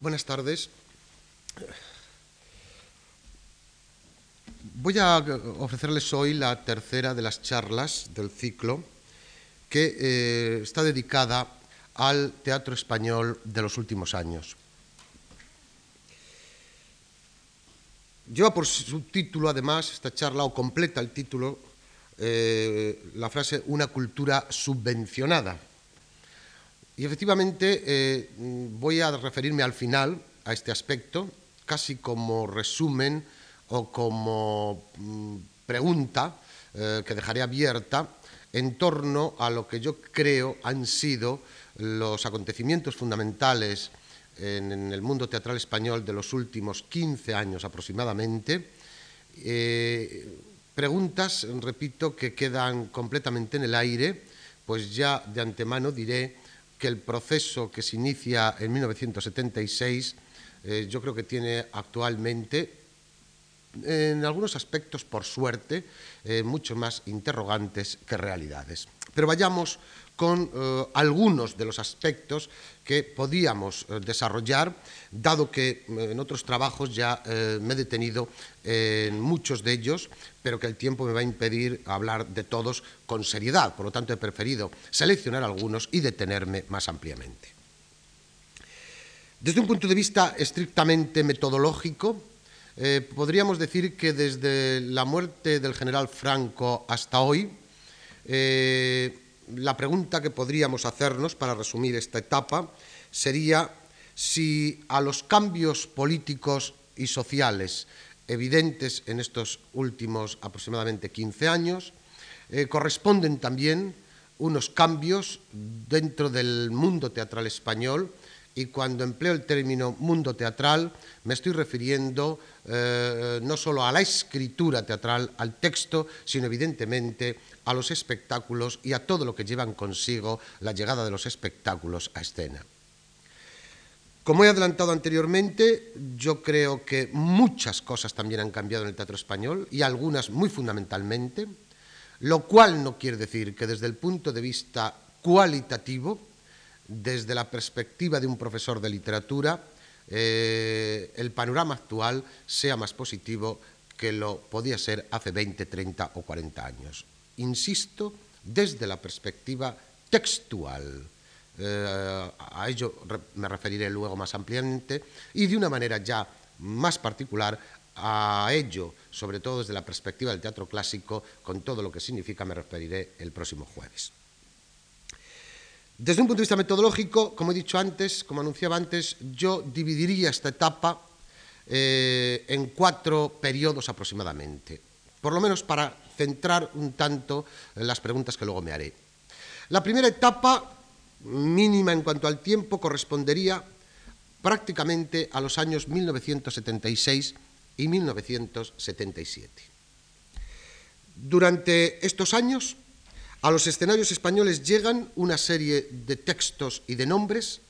Buenas tardes. Voy a ofrecerles hoy la tercera de las charlas del ciclo que eh, está dedicada al teatro español de los últimos años. Lleva por subtítulo, además, esta charla, o completa el título, eh, la frase Una cultura subvencionada y efectivamente eh, voy a referirme al final a este aspecto, casi como resumen o como mm, pregunta eh, que dejaré abierta en torno a lo que yo creo han sido los acontecimientos fundamentales en, el mundo teatral español de los últimos 15 años aproximadamente. Eh, preguntas, repito, que quedan completamente en el aire, pues ya de antemano diré que el proceso que se inicia en 1976 eh, yo creo que tiene actualmente, en algunos aspectos, por suerte, eh, mucho más interrogantes que realidades. Pero vayamos con eh, algunos de los aspectos que podíamos eh, desarrollar, dado que eh, en otros trabajos ya me he detenido en muchos de ellos, pero que el tiempo me va a impedir hablar de todos con seriedad. Por lo tanto, he preferido seleccionar algunos y detenerme más ampliamente. Desde un punto de vista estrictamente metodológico, podríamos decir que desde la muerte del general Franco hasta hoy, la pregunta que podríamos hacernos para resumir esta etapa sería si a los cambios políticos y sociales evidentes en estos últimos aproximadamente 15 años eh, corresponden también unos cambios dentro del mundo teatral español y cuando empleo el término mundo teatral me estoy refiriendo eh, no solo a la escritura teatral, al texto, sino evidentemente a los espectáculos y a todo lo que llevan consigo la llegada de los espectáculos a escena. Como he adelantado anteriormente, yo creo que muchas cosas también han cambiado en el teatro español y algunas muy fundamentalmente, lo cual no quiere decir que desde el punto de vista cualitativo, desde la perspectiva de un profesor de literatura, eh, el panorama actual sea más positivo que lo podía ser hace 20, 30 o 40 años insisto, desde la perspectiva textual. Eh, a ello me referiré luego más ampliamente y de una manera ya más particular a ello, sobre todo desde la perspectiva del teatro clásico, con todo lo que significa, me referiré el próximo jueves. Desde un punto de vista metodológico, como he dicho antes, como anunciaba antes, yo dividiría esta etapa eh, en cuatro periodos aproximadamente, por lo menos para centrar un tanto las preguntas que luego me haré. La primera etapa, mínima en cuanto al tiempo, correspondería prácticamente a los años 1976 y 1977. Durante estos años, a los escenarios españoles llegan una serie de textos y de nombres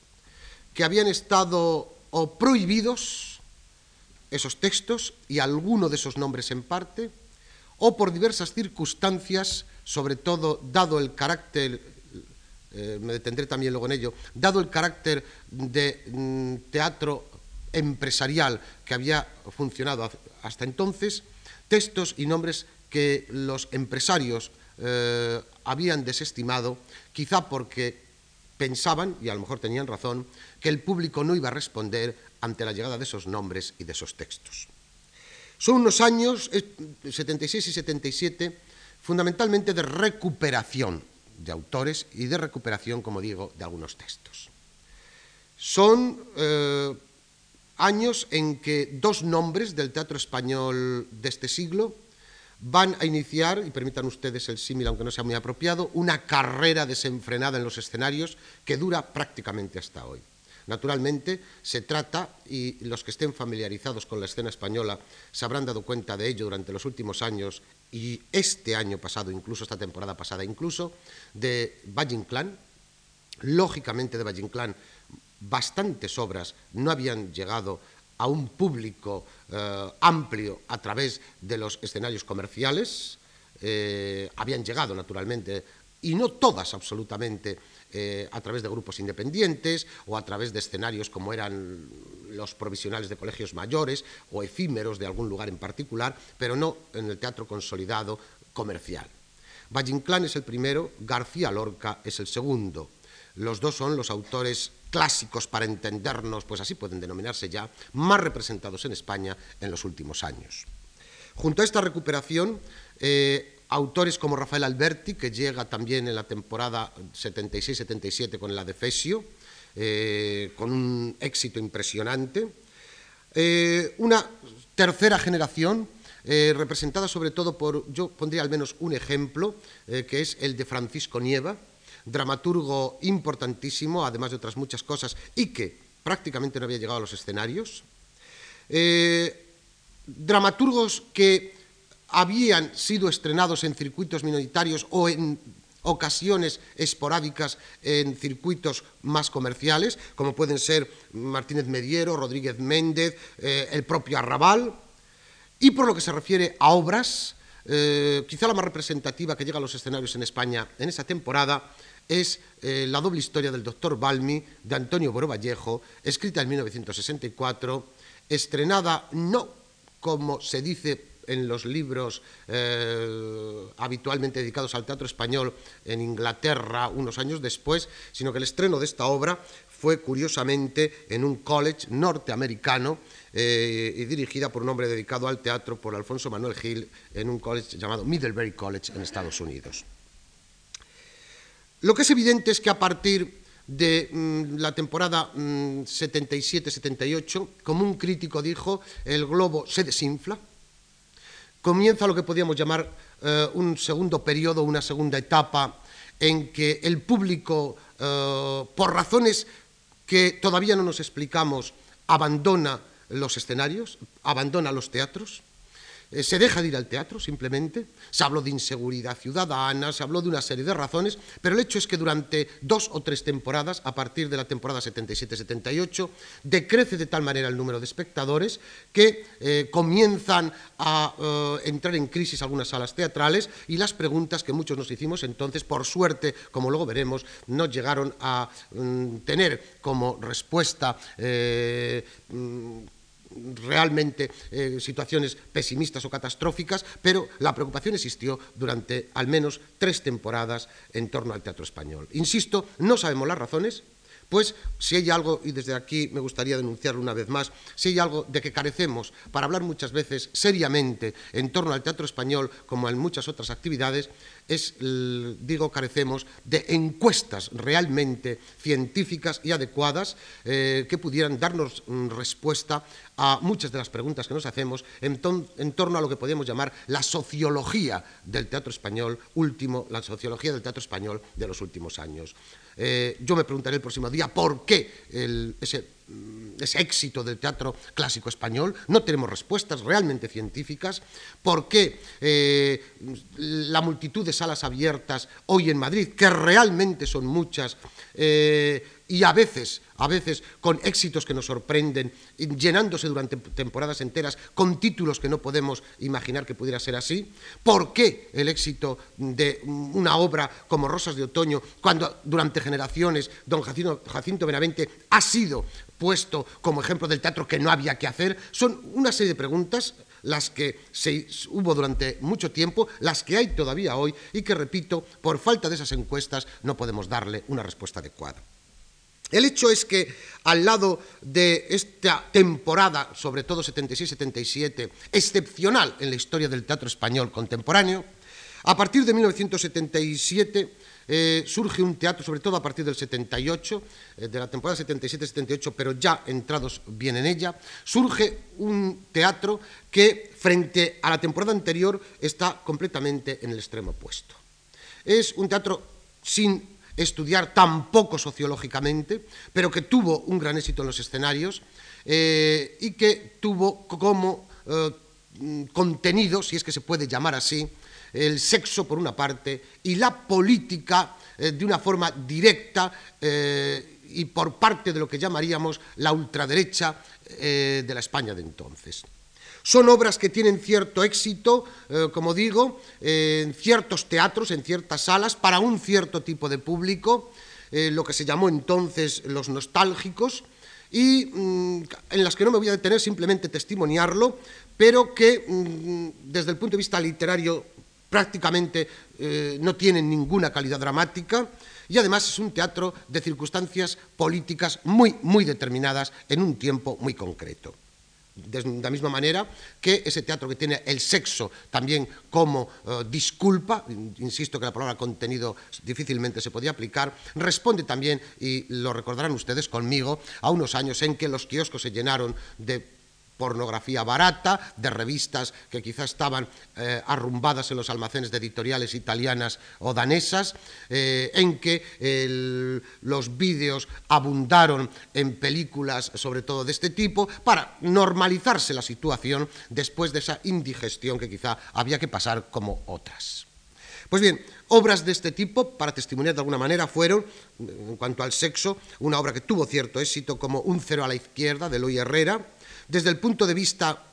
que habían estado o prohibidos, esos textos, y alguno de esos nombres en parte, o por diversas circunstancias, sobre todo dado el carácter, eh, me detendré también luego en ello, dado el carácter de mm, teatro empresarial que había funcionado hasta entonces, textos y nombres que los empresarios eh, habían desestimado, quizá porque pensaban, y a lo mejor tenían razón, que el público no iba a responder ante la llegada de esos nombres y de esos textos. Son unos años, 76 y 77, fundamentalmente de recuperación de autores y de recuperación, como digo, de algunos textos. Son eh, años en que dos nombres del teatro español de este siglo van a iniciar, y permitan ustedes el símil, aunque no sea muy apropiado, una carrera desenfrenada en los escenarios que dura prácticamente hasta hoy. Naturalmente, se trata, y los que estén familiarizados con la escena española se habrán dado cuenta de ello durante los últimos años y este año pasado, incluso esta temporada pasada, incluso, de Valle Inclán. Lógicamente, de Valle Inclán, bastantes obras no habían llegado a un público eh, amplio a través de los escenarios comerciales, eh, habían llegado naturalmente, y no todas absolutamente, eh, a través de grupos independientes o a través de escenarios como eran los provisionales de colegios mayores o efímeros de algún lugar en particular, pero no en el teatro consolidado comercial. Valle Inclán es el primero, García Lorca es el segundo. Los dos son los autores clásicos para entendernos, pues así pueden denominarse ya, más representados en España en los últimos años. Junto a esta recuperación, eh, autores como Rafael Alberti, que llega también en la temporada 76-77 con el Adefesio, eh, con un éxito impresionante. Eh, una tercera generación, representada sobre todo por, yo pondría al menos un ejemplo, que es el de Francisco Nieva, dramaturgo importantísimo, además de otras muchas cosas, y que prácticamente no había llegado a los escenarios. Eh, dramaturgos que habían sido estrenados en circuitos minoritarios o en ocasiones esporádicas en circuitos más comerciales, como pueden ser Martínez Mediero, Rodríguez Méndez, eh, el propio Arrabal. Y por lo que se refiere a obras, eh, quizá la más representativa que llega a los escenarios en España en esa temporada es eh, la doble historia del doctor Balmi de Antonio Boro Vallejo, escrita en 1964, estrenada no como se dice en los libros eh, habitualmente dedicados al teatro español en Inglaterra unos años después, sino que el estreno de esta obra fue curiosamente en un college norteamericano eh, y dirigida por un hombre dedicado al teatro, por Alfonso Manuel Gil, en un college llamado Middlebury College en Estados Unidos. Lo que es evidente es que a partir de mm, la temporada 77-78, mm, como un crítico dijo, el globo se desinfla, comienza lo que podríamos llamar eh, un segundo periodo, una segunda etapa, en que el público, eh, por razones que todavía no nos explicamos, abandona los escenarios, abandona los teatros, eh, se deja de ir al teatro simplemente, se habló de inseguridad ciudadana, se habló de una serie de razones, pero el hecho es que durante dos o tres temporadas, a partir de la temporada 77-78, decrece de tal manera el número de espectadores que eh, comienzan a eh, entrar en crisis algunas salas teatrales y las preguntas que muchos nos hicimos entonces, por suerte, como luego veremos, no llegaron a mm, tener como respuesta mm, realmente eh, situaciones pesimistas o catastróficas, pero la preocupación existió durante al menos tres temporadas en torno al teatro español. Insisto, no sabemos las razones, pues si hay algo, y desde aquí me gustaría denunciarlo una vez más, si hay algo de que carecemos para hablar muchas veces seriamente en torno al teatro español, como en muchas otras actividades, es, digo, carecemos de encuestas realmente científicas y adecuadas eh, que pudieran darnos mm, respuesta a muchas de las preguntas que nos hacemos en, torno a lo que podemos llamar la sociología del teatro español último, la sociología del teatro español de los últimos años. Eh, yo me preguntaré el próximo día por qué ese Mm, ese éxito del teatro clásico español, no tenemos respuestas realmente científicas, por qué eh, la multitud de salas abiertas hoy en Madrid, que realmente son muchas, eh, y a veces, a veces con éxitos que nos sorprenden, llenándose durante temporadas enteras con títulos que no podemos imaginar que pudiera ser así. ¿Por qué el éxito de una obra como Rosas de Otoño, cuando durante generaciones don Jacinto Benavente ha sido puesto como ejemplo del teatro que no había que hacer? Son una serie de preguntas las que se hubo durante mucho tiempo, las que hay todavía hoy y que, repito, por falta de esas encuestas no podemos darle una respuesta adecuada. El hecho es que al lado de esta temporada, sobre todo 76-77, excepcional en la historia del teatro español contemporáneo, a partir de 1977 eh, surge un teatro, sobre todo a partir del 78, eh, de la temporada 77-78, pero ya entrados bien en ella, surge un teatro que frente a la temporada anterior está completamente en el extremo opuesto. Es un teatro sin estudiar tampoco sociológicamente, pero que tuvo un gran éxito en los escenarios eh, y que tuvo como contenido, si es que se puede llamar así, el sexo por una parte y la política eh, de una forma directa y por parte de lo que llamaríamos la ultraderecha de la España de entonces. Son obras que tienen cierto éxito, eh, como digo, en ciertos teatros, en ciertas salas, para un cierto tipo de público, eh, lo que se llamó entonces los nostálgicos, y mm, en las que no me voy a detener, simplemente testimoniarlo, pero que mm, desde el punto de vista literario prácticamente eh, no tienen ninguna calidad dramática y además es un teatro de circunstancias políticas muy, muy determinadas en un tiempo muy concreto. De la misma manera que ese teatro que tiene el sexo también como eh, disculpa, insisto que la palabra contenido difícilmente se podía aplicar, responde también, y lo recordarán ustedes conmigo, a unos años en que los kioscos se llenaron de pornografía barata, de revistas que quizá estaban eh, arrumbadas en los almacenes de editoriales italianas o danesas, eh, en que los vídeos abundaron en películas, sobre todo de este tipo, para normalizarse la situación después de esa indigestión que quizá había que pasar como otras. Pues bien, obras de este tipo, para testimoniar de alguna manera, fueron, en cuanto al sexo, una obra que tuvo cierto éxito como Un cero a la izquierda, de Eloy Herrera, desde el punto de vista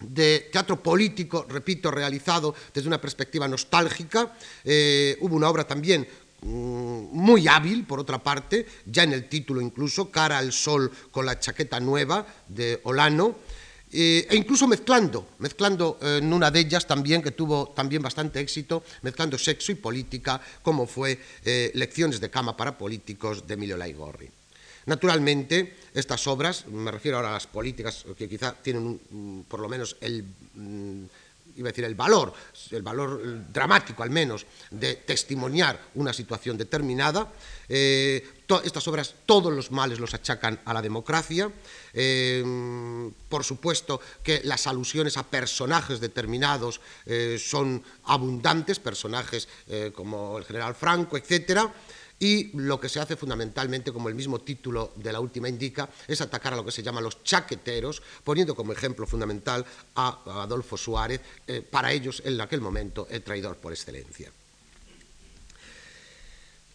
de teatro político, repito, realizado desde una perspectiva nostálgica. Eh, hubo una obra también mm, muy hábil, por otra parte, ya en el título incluso, Cara al Sol con la chaqueta nueva de Olano, eh, e incluso mezclando, mezclando eh, en una de ellas también, que tuvo también bastante éxito, mezclando sexo y política, como fue Lecciones de cama para políticos de Emilio Laigorri. Naturalmente, estas obras, me refiero ahora a las políticas que quizá tienen por lo menos el mm, iba a decir el valor, el valor dramático al menos, de testimoniar una situación determinada. Eh, estas obras, todos los males los achacan a la democracia. Eh, por supuesto que las alusiones a personajes determinados eh, son abundantes, personajes como el general Franco, etcétera y lo que se hace fundamentalmente, como el mismo título de la última indica, es atacar a lo que se llama los chaqueteros, poniendo como ejemplo fundamental a Adolfo Suárez, eh, para ellos en aquel momento el traidor por excelencia.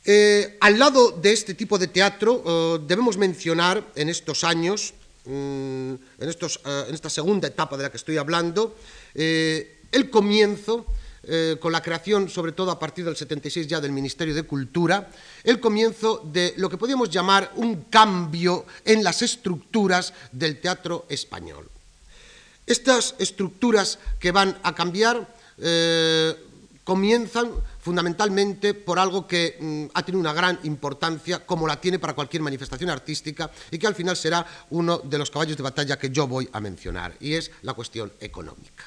Eh, al lado de este tipo de teatro eh, debemos mencionar en estos años, mm, en, en, esta segunda etapa de la que estoy hablando, el comienzo eh, con la creación, sobre todo a partir del 76 ya del Ministerio de Cultura, el comienzo de lo que podríamos llamar un cambio en las estructuras del teatro español. Estas estructuras que van a cambiar eh, comienzan fundamentalmente por algo que mm, ha tenido una gran importancia, como la tiene para cualquier manifestación artística, y que al final será uno de los caballos de batalla que yo voy a mencionar, y es la cuestión económica.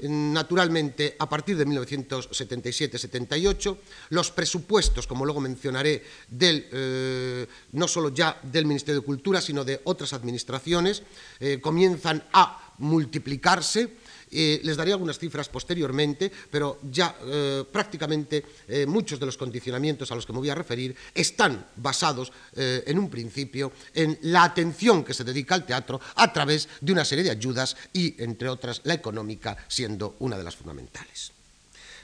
Naturalmente, a partir de 1977-78, los presupuestos, como luego mencionaré, del, eh, no solo ya del Ministerio de Cultura, sino de otras administraciones, eh, comienzan a multiplicarse eh, les daré algunas cifras posteriormente, pero ya eh, prácticamente eh, muchos de los condicionamientos a los que me voy a referir están basados en un principio en la atención que se dedica al teatro a través de una serie de ayudas y, entre otras, la económica siendo una de las fundamentales.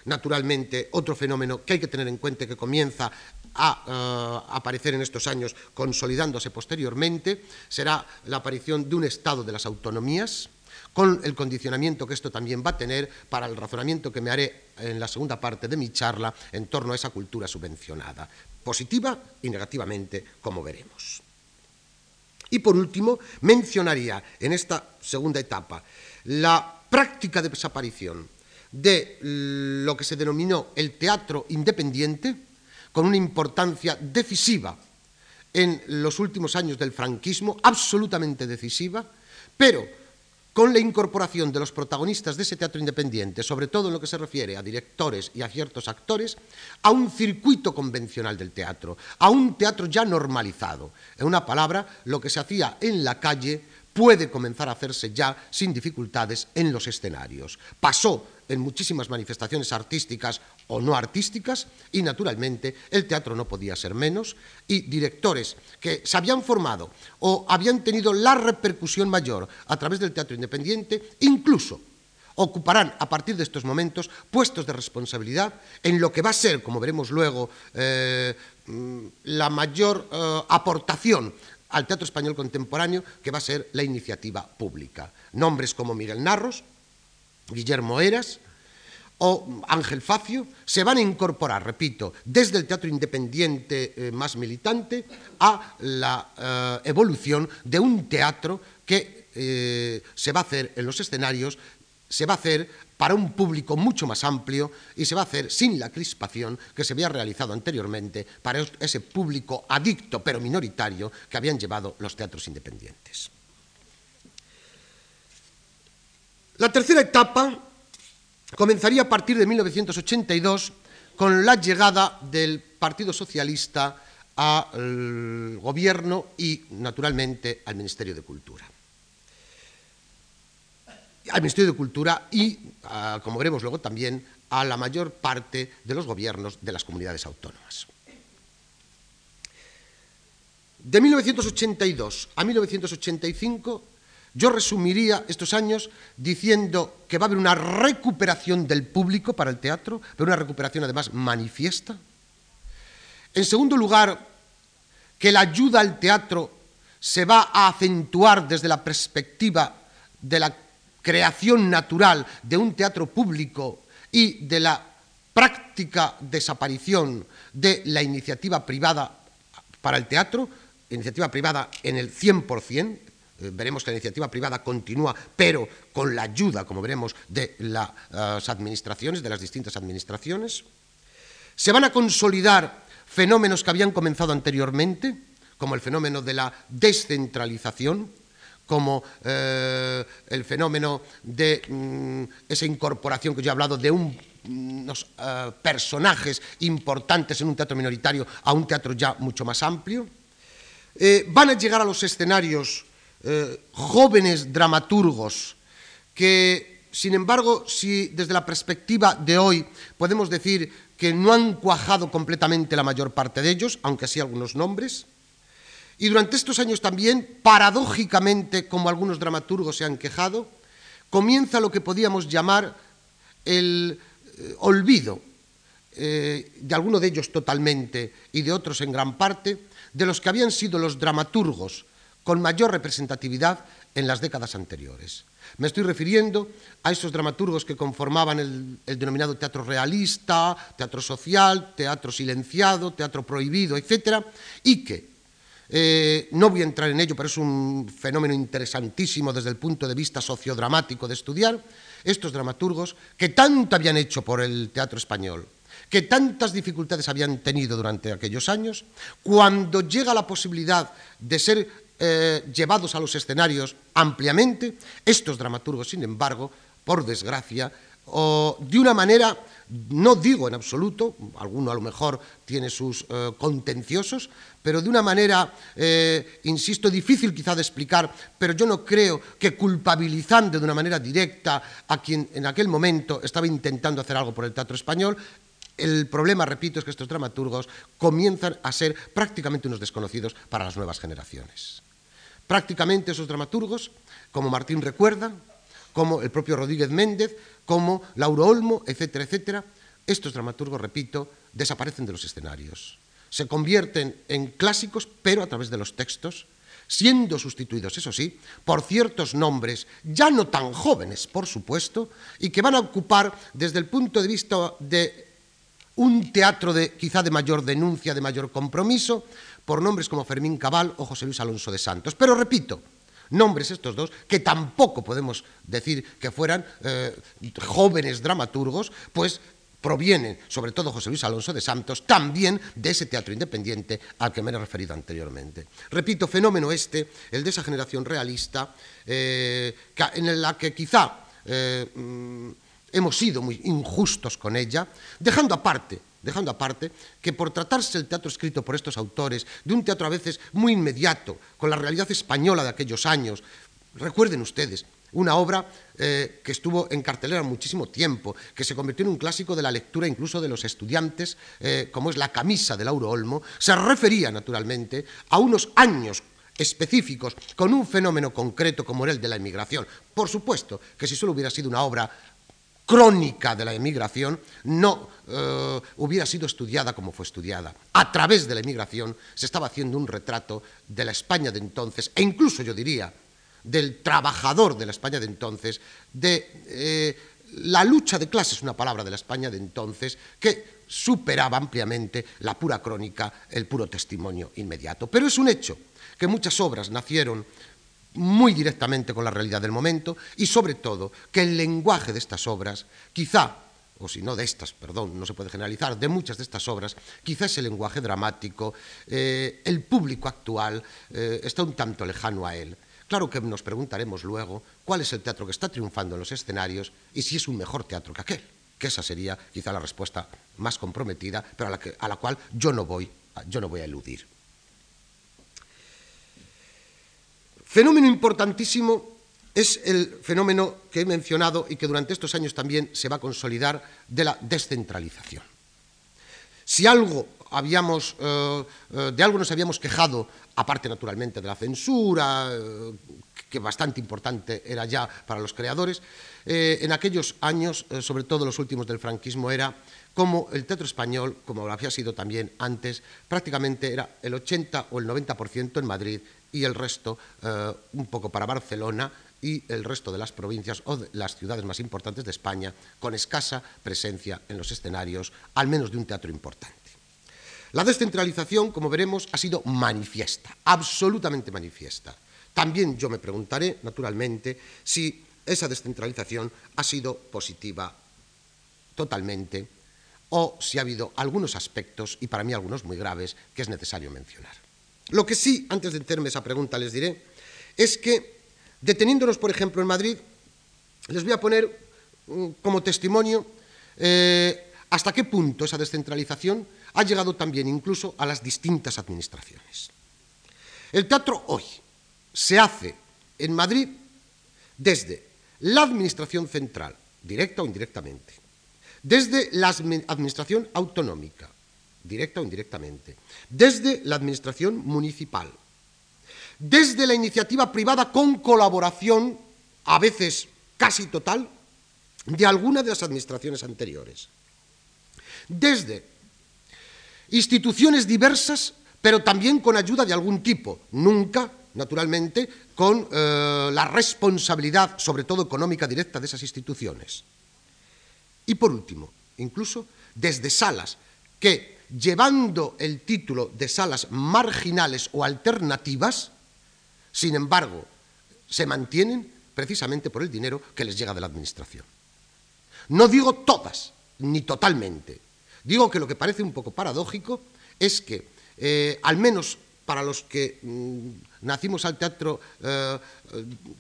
Naturalmente, otro fenómeno que hay que tener en cuenta que comienza a aparecer en estos años, consolidándose posteriormente, será la aparición de un Estado de las autonomías, con el condicionamiento que esto también va a tener para el razonamiento que me haré en la segunda parte de mi charla en torno a esa cultura subvencionada, positiva y negativamente, como veremos. Y por último, mencionaría en esta segunda etapa la práctica de desaparición de lo que se denominó el teatro independiente, con una importancia decisiva en los últimos años del franquismo, absolutamente decisiva, pero con la incorporación de los protagonistas de ese teatro independiente, sobre todo en lo que se refiere a directores y a ciertos actores, a un circuito convencional del teatro, a un teatro ya normalizado. En una palabra, lo que se hacía en la calle puede comenzar a hacerse ya sin dificultades en los escenarios. Pasó en muchísimas manifestaciones artísticas o no artísticas y naturalmente el teatro no podía ser menos y directores que se habían formado o habían tenido la repercusión mayor a través del teatro independiente incluso ocuparán a partir de estos momentos puestos de responsabilidad en lo que va a ser, como veremos luego, eh, mm, la mayor eh, aportación al teatro español contemporáneo, que va a ser la iniciativa pública. Nombres como Miguel Narros, Guillermo Eras, o Ángel Facio se van a incorporar, repito, desde el teatro independiente eh, más militante a la eh, evolución de un teatro que eh, se va a hacer en los escenarios, se va a hacer para un público mucho más amplio y se va a hacer sin la crispación que se había realizado anteriormente para ese público adicto pero minoritario que habían llevado los teatros independientes. La tercera etapa comenzaría a partir de 1982 con la llegada del Partido Socialista al gobierno y, naturalmente, al Ministerio de Cultura. Al Ministerio de Cultura y, ah, como veremos luego también, a la mayor parte de los gobiernos de las comunidades autónomas. De 1982 a 1985 yo resumiría estos años diciendo que va a haber una recuperación del público para el teatro, pero una recuperación además manifiesta. En segundo lugar, que la ayuda al teatro se va a acentuar desde la perspectiva de la creación natural de un teatro público y de la práctica desaparición de la iniciativa privada para el teatro, iniciativa privada en el 100%, eh, veremos que la iniciativa privada continúa, pero con la ayuda, como veremos, de las administraciones, de las distintas administraciones. Se van a consolidar fenómenos que habían comenzado anteriormente, como el fenómeno de la descentralización, como eh, el fenómeno de mm, esa incorporación que yo he hablado de unos eh, personajes importantes en un teatro minoritario a un teatro ya mucho más amplio. van a llegar a los escenarios eh, jóvenes dramaturgos que, sin embargo, si desde la perspectiva de hoy podemos decir que no han cuajado completamente la mayor parte de ellos, aunque sí algunos nombres, y durante estos años también, paradójicamente, como algunos dramaturgos se han quejado, comienza lo que podíamos llamar el eh, olvido, eh, de algunos de ellos totalmente y de otros en gran parte, de los que habían sido los dramaturgos con mayor representatividad en las décadas anteriores. Me estoy refiriendo a esos dramaturgos que conformaban el, denominado teatro realista, teatro social, teatro silenciado, teatro prohibido, etc., y que, eh, no voy a entrar en ello, pero es un fenómeno interesantísimo desde el punto de vista sociodramático de estudiar, estos dramaturgos que tanto habían hecho por el teatro español, que tantas dificultades habían tenido durante aquellos años, cuando llega la posibilidad de ser eh, llevados a los escenarios ampliamente, estos dramaturgos, sin embargo, por desgracia, o de una manera, no digo en absoluto, alguno a lo mejor tiene sus eh, contenciosos, pero de una manera, eh, insisto, difícil quizá de explicar, pero yo no creo que culpabilizando de una manera directa a quien en aquel momento estaba intentando hacer algo por el teatro español, el problema, repito, es que estos dramaturgos comienzan a ser prácticamente unos desconocidos para las nuevas generaciones. Prácticamente esos dramaturgos, como Martín Recuerda, como el propio Rodríguez Méndez, como Lauro Olmo, etcétera, etcétera, estos dramaturgos, repito, desaparecen de los escenarios. Se convierten en clásicos, pero a través de los textos, siendo sustituidos, eso sí, por ciertos nombres ya no tan jóvenes, por supuesto, y que van a ocupar desde el punto de vista de un teatro de quizá de mayor denuncia, de mayor compromiso, por nombres como Fermín Cabal o José Luis Alonso de Santos. Pero repito, nombres estos dos, que tampoco podemos decir que fueran eh, jóvenes dramaturgos, pues provienen, sobre todo José Luis Alonso de Santos, también de ese teatro independiente al que me he referido anteriormente. Repito, fenómeno este, el de esa generación realista, eh, en la que quizá eh, mm, hemos sido muy injustos con ella, dejando aparte dejando aparte que por tratarse el teatro escrito por estos autores, de un teatro a veces muy inmediato, con la realidad española de aquellos años, recuerden ustedes, una obra eh, que estuvo en cartelera muchísimo tiempo, que se convirtió en un clásico de la lectura incluso de los estudiantes, eh, como es La camisa de Lauro Olmo, se refería naturalmente a unos años específicos con un fenómeno concreto como era el de la inmigración. Por supuesto que si solo hubiera sido una obra crónica de la emigración no eh, hubiera sido estudiada como fue estudiada. A través de la emigración se estaba haciendo un retrato de la España de entonces, e incluso yo diría del trabajador de la España de entonces, de eh, la lucha de clases, una palabra de la España de entonces, que superaba ampliamente la pura crónica, el puro testimonio inmediato. Pero es un hecho que muchas obras nacieron muy directamente con la realidad del momento y sobre todo que el lenguaje de estas obras, quizá, o si no de estas, perdón, no se puede generalizar, de muchas de estas obras, quizá ese lenguaje dramático, eh, el público actual eh, está un tanto lejano a él. Claro que nos preguntaremos luego cuál es el teatro que está triunfando en los escenarios y si es un mejor teatro que aquel, que esa sería quizá la respuesta más comprometida, pero a la, a la cual yo no, voy, yo no voy a eludir. Fenómeno importantísimo es el fenómeno que he mencionado y que durante estos años también se va a consolidar de la descentralización. Si algo habíamos, eh, eh, de algo nos habíamos quejado, aparte naturalmente de la censura, eh, que bastante importante era ya para los creadores, en aquellos años, sobre todo los últimos del franquismo, era como el teatro español, como lo había sido también antes, prácticamente era el 80 o el 90% en Madrid y el resto un poco para Barcelona y el resto de las provincias o de las ciudades más importantes de España, con escasa presencia en los escenarios, al menos de un teatro importante. La descentralización, como veremos, ha sido manifiesta, absolutamente manifiesta. También yo me preguntaré, naturalmente, si esa descentralización ha sido positiva totalmente o si ha habido algunos aspectos, y para mí algunos muy graves, que es necesario mencionar. Lo que sí, antes de hacerme esa pregunta, les diré, es que, deteniéndonos, por ejemplo, en Madrid, les voy a poner mm, como testimonio eh, hasta qué punto esa descentralización ha llegado también incluso a las distintas administraciones. El teatro hoy se hace en Madrid desde la administración central, directa o indirectamente, desde la administración autonómica, directa o indirectamente, desde la administración municipal, desde la iniciativa privada con colaboración, a veces casi total, de alguna de las administraciones anteriores, desde instituciones diversas, pero también con ayuda de algún tipo, nunca, naturalmente, con eh, la responsabilidad, sobre todo económica directa, de esas instituciones. Y por último, incluso desde salas que, llevando el título de salas marginales o alternativas, sin embargo, se mantienen precisamente por el dinero que les llega de la Administración. No digo todas, ni totalmente, Digo que lo que parece un poco paradójico es que, eh, al menos para los que mm, nacimos al teatro eh,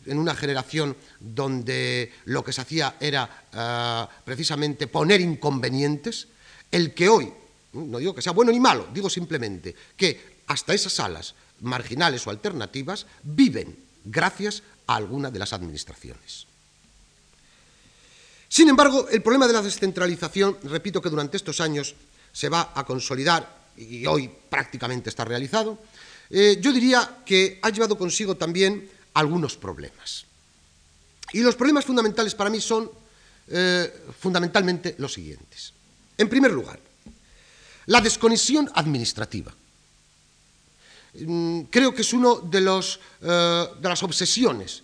en una generación donde lo que se hacía era eh, precisamente poner inconvenientes, el que hoy, no digo que sea bueno ni malo, digo simplemente que hasta esas salas marginales o alternativas viven gracias a alguna de las administraciones. Sin embargo, el problema de la descentralización, repito que durante estos años se va a consolidar y hoy prácticamente está realizado, eh, yo diría que ha llevado consigo también algunos problemas. Y los problemas fundamentales para mí son eh, fundamentalmente los siguientes. En primer lugar, la desconexión administrativa. Mm, creo que es una de, eh, de las obsesiones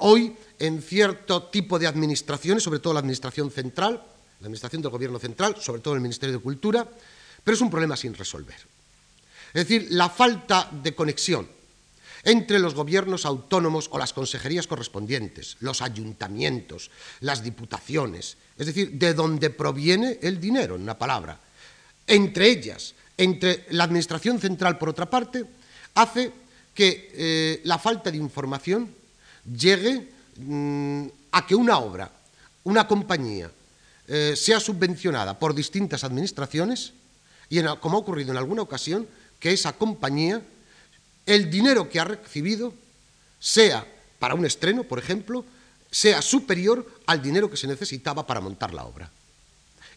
hoy en cierto tipo de administraciones, sobre todo la administración central, la administración del gobierno central, sobre todo el Ministerio de Cultura, pero es un problema sin resolver. Es decir, la falta de conexión entre los gobiernos autónomos o las consejerías correspondientes, los ayuntamientos, las diputaciones, es decir, de donde proviene el dinero, en una palabra, entre ellas, entre la Administración central, por otra parte, hace que eh, la falta de información llegue Mm, a que una obra, una compañía, eh, sea subvencionada por distintas administraciones y, como ha ocurrido en alguna ocasión, que esa compañía, el dinero que ha recibido, sea para un estreno, por ejemplo, sea superior al dinero que se necesitaba para montar la obra.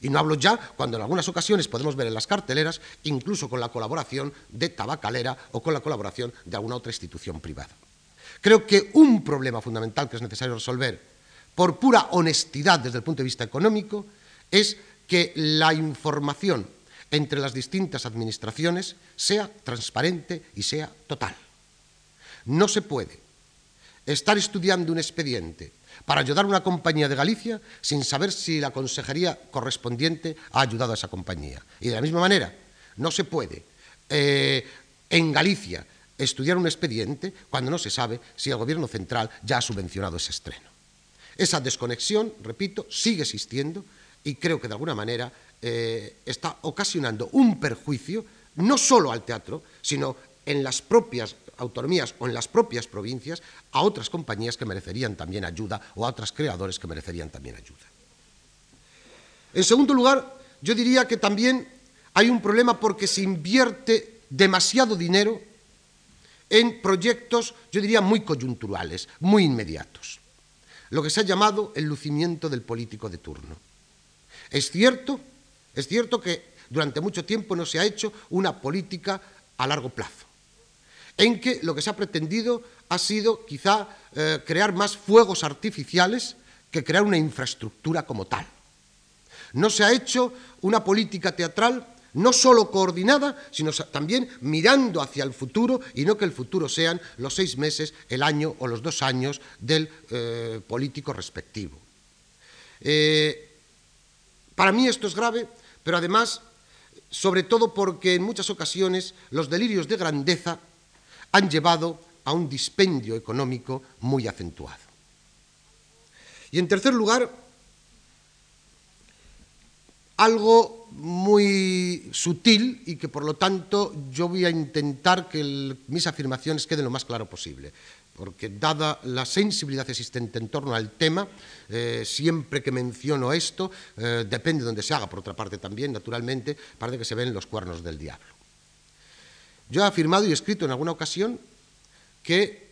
Y no hablo ya cuando en algunas ocasiones podemos ver en las carteleras, incluso con la colaboración de Tabacalera o con la colaboración de alguna otra institución privada. Creo que un problema fundamental que es necesario resolver por pura honestidad desde el punto de vista económico es que la información entre las distintas administraciones sea transparente y sea total. No se puede estar estudiando un expediente para ayudar a una compañía de Galicia sin saber si la consejería correspondiente ha ayudado a esa compañía. Y de la misma manera, no se puede eh, en Galicia estudiar un expediente cuando no se sabe si el gobierno central ya ha subvencionado ese estreno. Esa desconexión, repito, sigue existiendo y creo que de alguna manera eh, está ocasionando un perjuicio no solo al teatro, sino en las propias autonomías o en las propias provincias a otras compañías que merecerían también ayuda o a otros creadores que merecerían también ayuda. En segundo lugar, yo diría que también hay un problema porque se invierte demasiado dinero en proyectos, yo diría, muy coyunturales, muy inmediatos. Lo que se ha llamado el lucimiento del político de turno. Es cierto, es cierto que durante mucho tiempo no se ha hecho una política a largo plazo, en que lo que se ha pretendido ha sido quizá eh, crear más fuegos artificiales que crear una infraestructura como tal. No se ha hecho una política teatral no solo coordinada, sino también mirando hacia el futuro y no que el futuro sean los seis meses, el año o los dos años del eh, político respectivo. Eh, para mí esto es grave, pero además, sobre todo porque en muchas ocasiones los delirios de grandeza han llevado a un dispendio económico muy acentuado. Y en tercer lugar, algo muy sutil y que por lo tanto yo voy a intentar que mis afirmaciones queden lo más claro posible, porque dada la sensibilidad existente en torno al tema, eh, siempre que menciono esto, eh, depende de donde se haga, por otra parte también, naturalmente, parece que se ven los cuernos del diablo. Yo he afirmado y escrito en alguna ocasión que,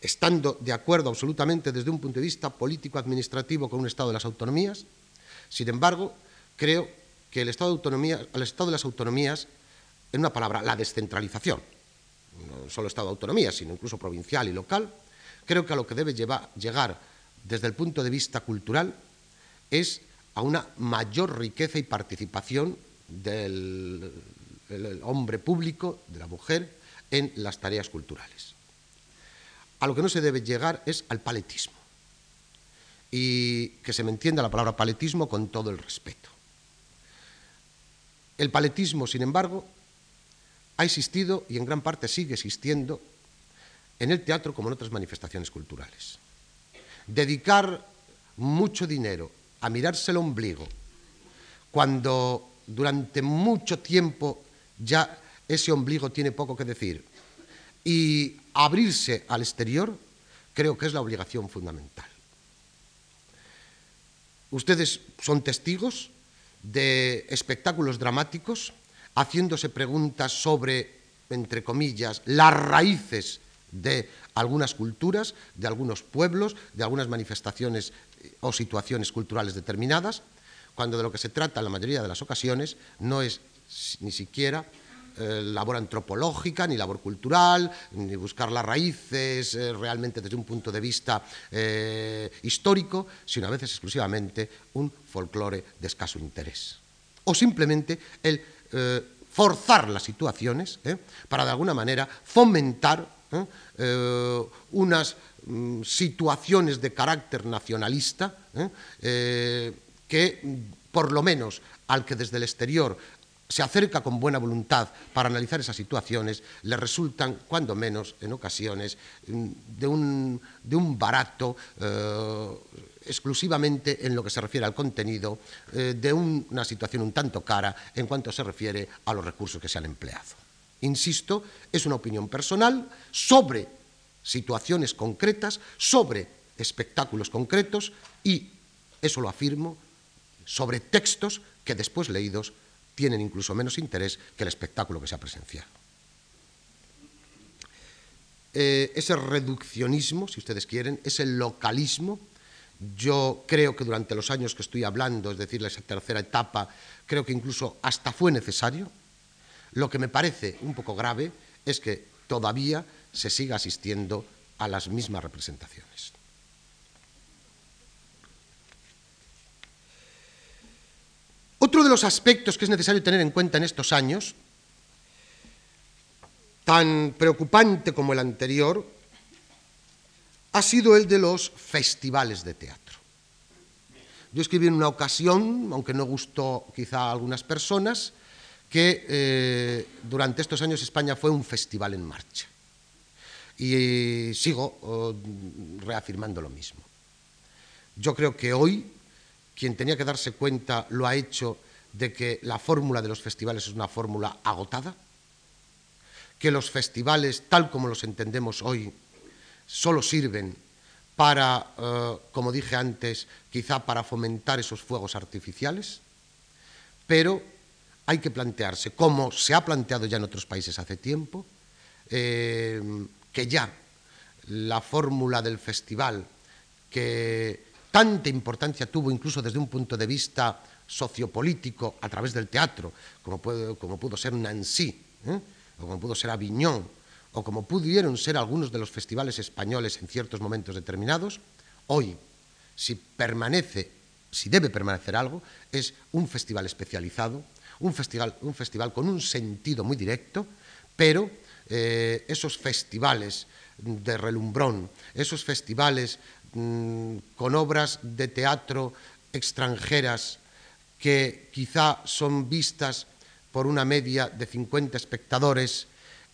estando de acuerdo absolutamente desde un punto de vista político-administrativo con un Estado de las autonomías, sin embargo, creo que el Estado de, las autonomías, en una palabra, la descentralización, no solo Estado de autonomía, sino incluso provincial y local, creo que a lo que debe llegar desde el punto de vista cultural es a una mayor riqueza y participación del hombre público, de la mujer, en las tareas culturales. A lo que no se debe llegar es al paletismo. Y que se me entienda la palabra paletismo con todo el respeto. El paletismo, sin embargo, ha existido y en gran parte sigue existiendo en el teatro como en otras manifestaciones culturales. Dedicar mucho dinero a mirarse el ombligo cuando durante mucho tiempo ya ese ombligo tiene poco que decir y abrirse al exterior creo que es la obligación fundamental. Ustedes son testigos de espectáculos dramáticos, haciéndose preguntas sobre, entre comillas, las raíces de algunas culturas, de algunos pueblos, de algunas manifestaciones eh, o situaciones culturales determinadas, cuando de lo que se trata en la mayoría de las ocasiones no es ni siquiera eh, labor antropológica, ni labor cultural, ni buscar las raíces eh, realmente desde un punto de vista eh, histórico, sino a veces exclusivamente un folclore de escaso interés. O simplemente el forzar las situaciones para de alguna manera fomentar unas mm, situaciones de carácter nacionalista que por lo menos al que desde el exterior se acerca con buena voluntad para analizar esas situaciones, le resultan, cuando menos en ocasiones, mm, de un, de un barato eh, exclusivamente en lo que se refiere al contenido, eh, de una situación un tanto cara en cuanto se refiere a los recursos que se han empleado. Insisto, es una opinión personal sobre situaciones concretas, sobre espectáculos concretos y, eso lo afirmo, sobre textos que después leídos tienen incluso menos interés que el espectáculo que se ha presenciado. Eh, ese reduccionismo, si ustedes quieren, ese localismo, yo creo que durante los años que estoy hablando, es decir, esa tercera etapa, creo que incluso hasta fue necesario. Lo que me parece un poco grave es que todavía se siga asistiendo a las mismas representaciones. Otro de los aspectos que es necesario tener en cuenta en estos años, tan preocupante como el anterior, ha sido el de los festivales de teatro. Yo escribí en una ocasión, aunque no gustó quizá a algunas personas, que eh, durante estos años España fue un festival en marcha. Y sigo oh, reafirmando lo mismo. Yo creo que hoy quien tenía que darse cuenta lo ha hecho de que la fórmula de los festivales es una fórmula agotada, que los festivales, tal como los entendemos hoy, solo sirven para, eh, como dije antes, quizá para fomentar esos fuegos artificiales, pero hay que plantearse, como se ha planteado ya en otros países hace tiempo, eh, que ya la fórmula del festival, que tanta importancia tuvo incluso desde un punto de vista sociopolítico a través del teatro, como, pudo ser Nancy, ¿eh? o como pudo ser Aviñón, o como pudieron ser algunos de los festivales españoles en ciertos momentos determinados, hoy, si permanece, si debe permanecer algo, es un festival especializado, un festival, un festival con un sentido muy directo, pero eh, esos festivales de relumbrón, esos festivales mm, con obras de teatro extranjeras que quizá son vistas por una media de 50 espectadores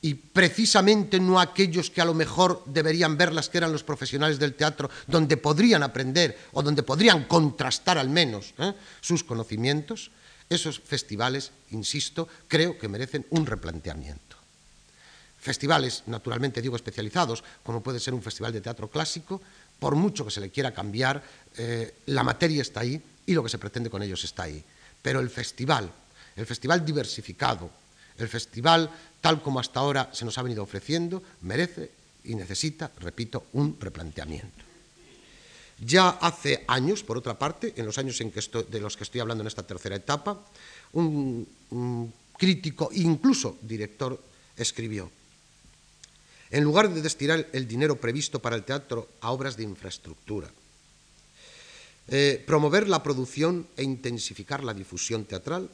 y precisamente no aquellos que a lo mejor deberían verlas, que eran los profesionales del teatro, donde podrían aprender o donde podrían contrastar al menos ¿eh? sus conocimientos, esos festivales, insisto, creo que merecen un replanteamiento. Festivales, naturalmente digo especializados, como puede ser un festival de teatro clásico, por mucho que se le quiera cambiar, eh, la materia está ahí y lo que se pretende con ellos está ahí. Pero el festival, el festival diversificado, el festival tal como hasta ahora se nos ha venido ofreciendo, merece y necesita, repito, un replanteamiento. Ya hace años, por otra parte, en los años de los que estoy hablando en esta tercera etapa, un crítico, incluso director, escribió, en lugar de destinar el dinero previsto para el teatro a obras de infraestructura, eh, promover la producción e intensificar la difusión teatral,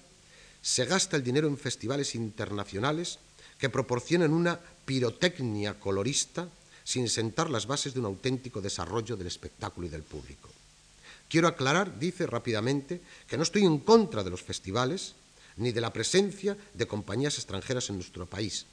se gasta el dinero en festivales internacionales que proporcionan una pirotecnia colorista sin sentar las bases de un auténtico desarrollo del espectáculo y del público. Quiero aclarar, dice rápidamente, que no estoy en contra de los festivales ni de la presencia de compañías extranjeras en nuestro país,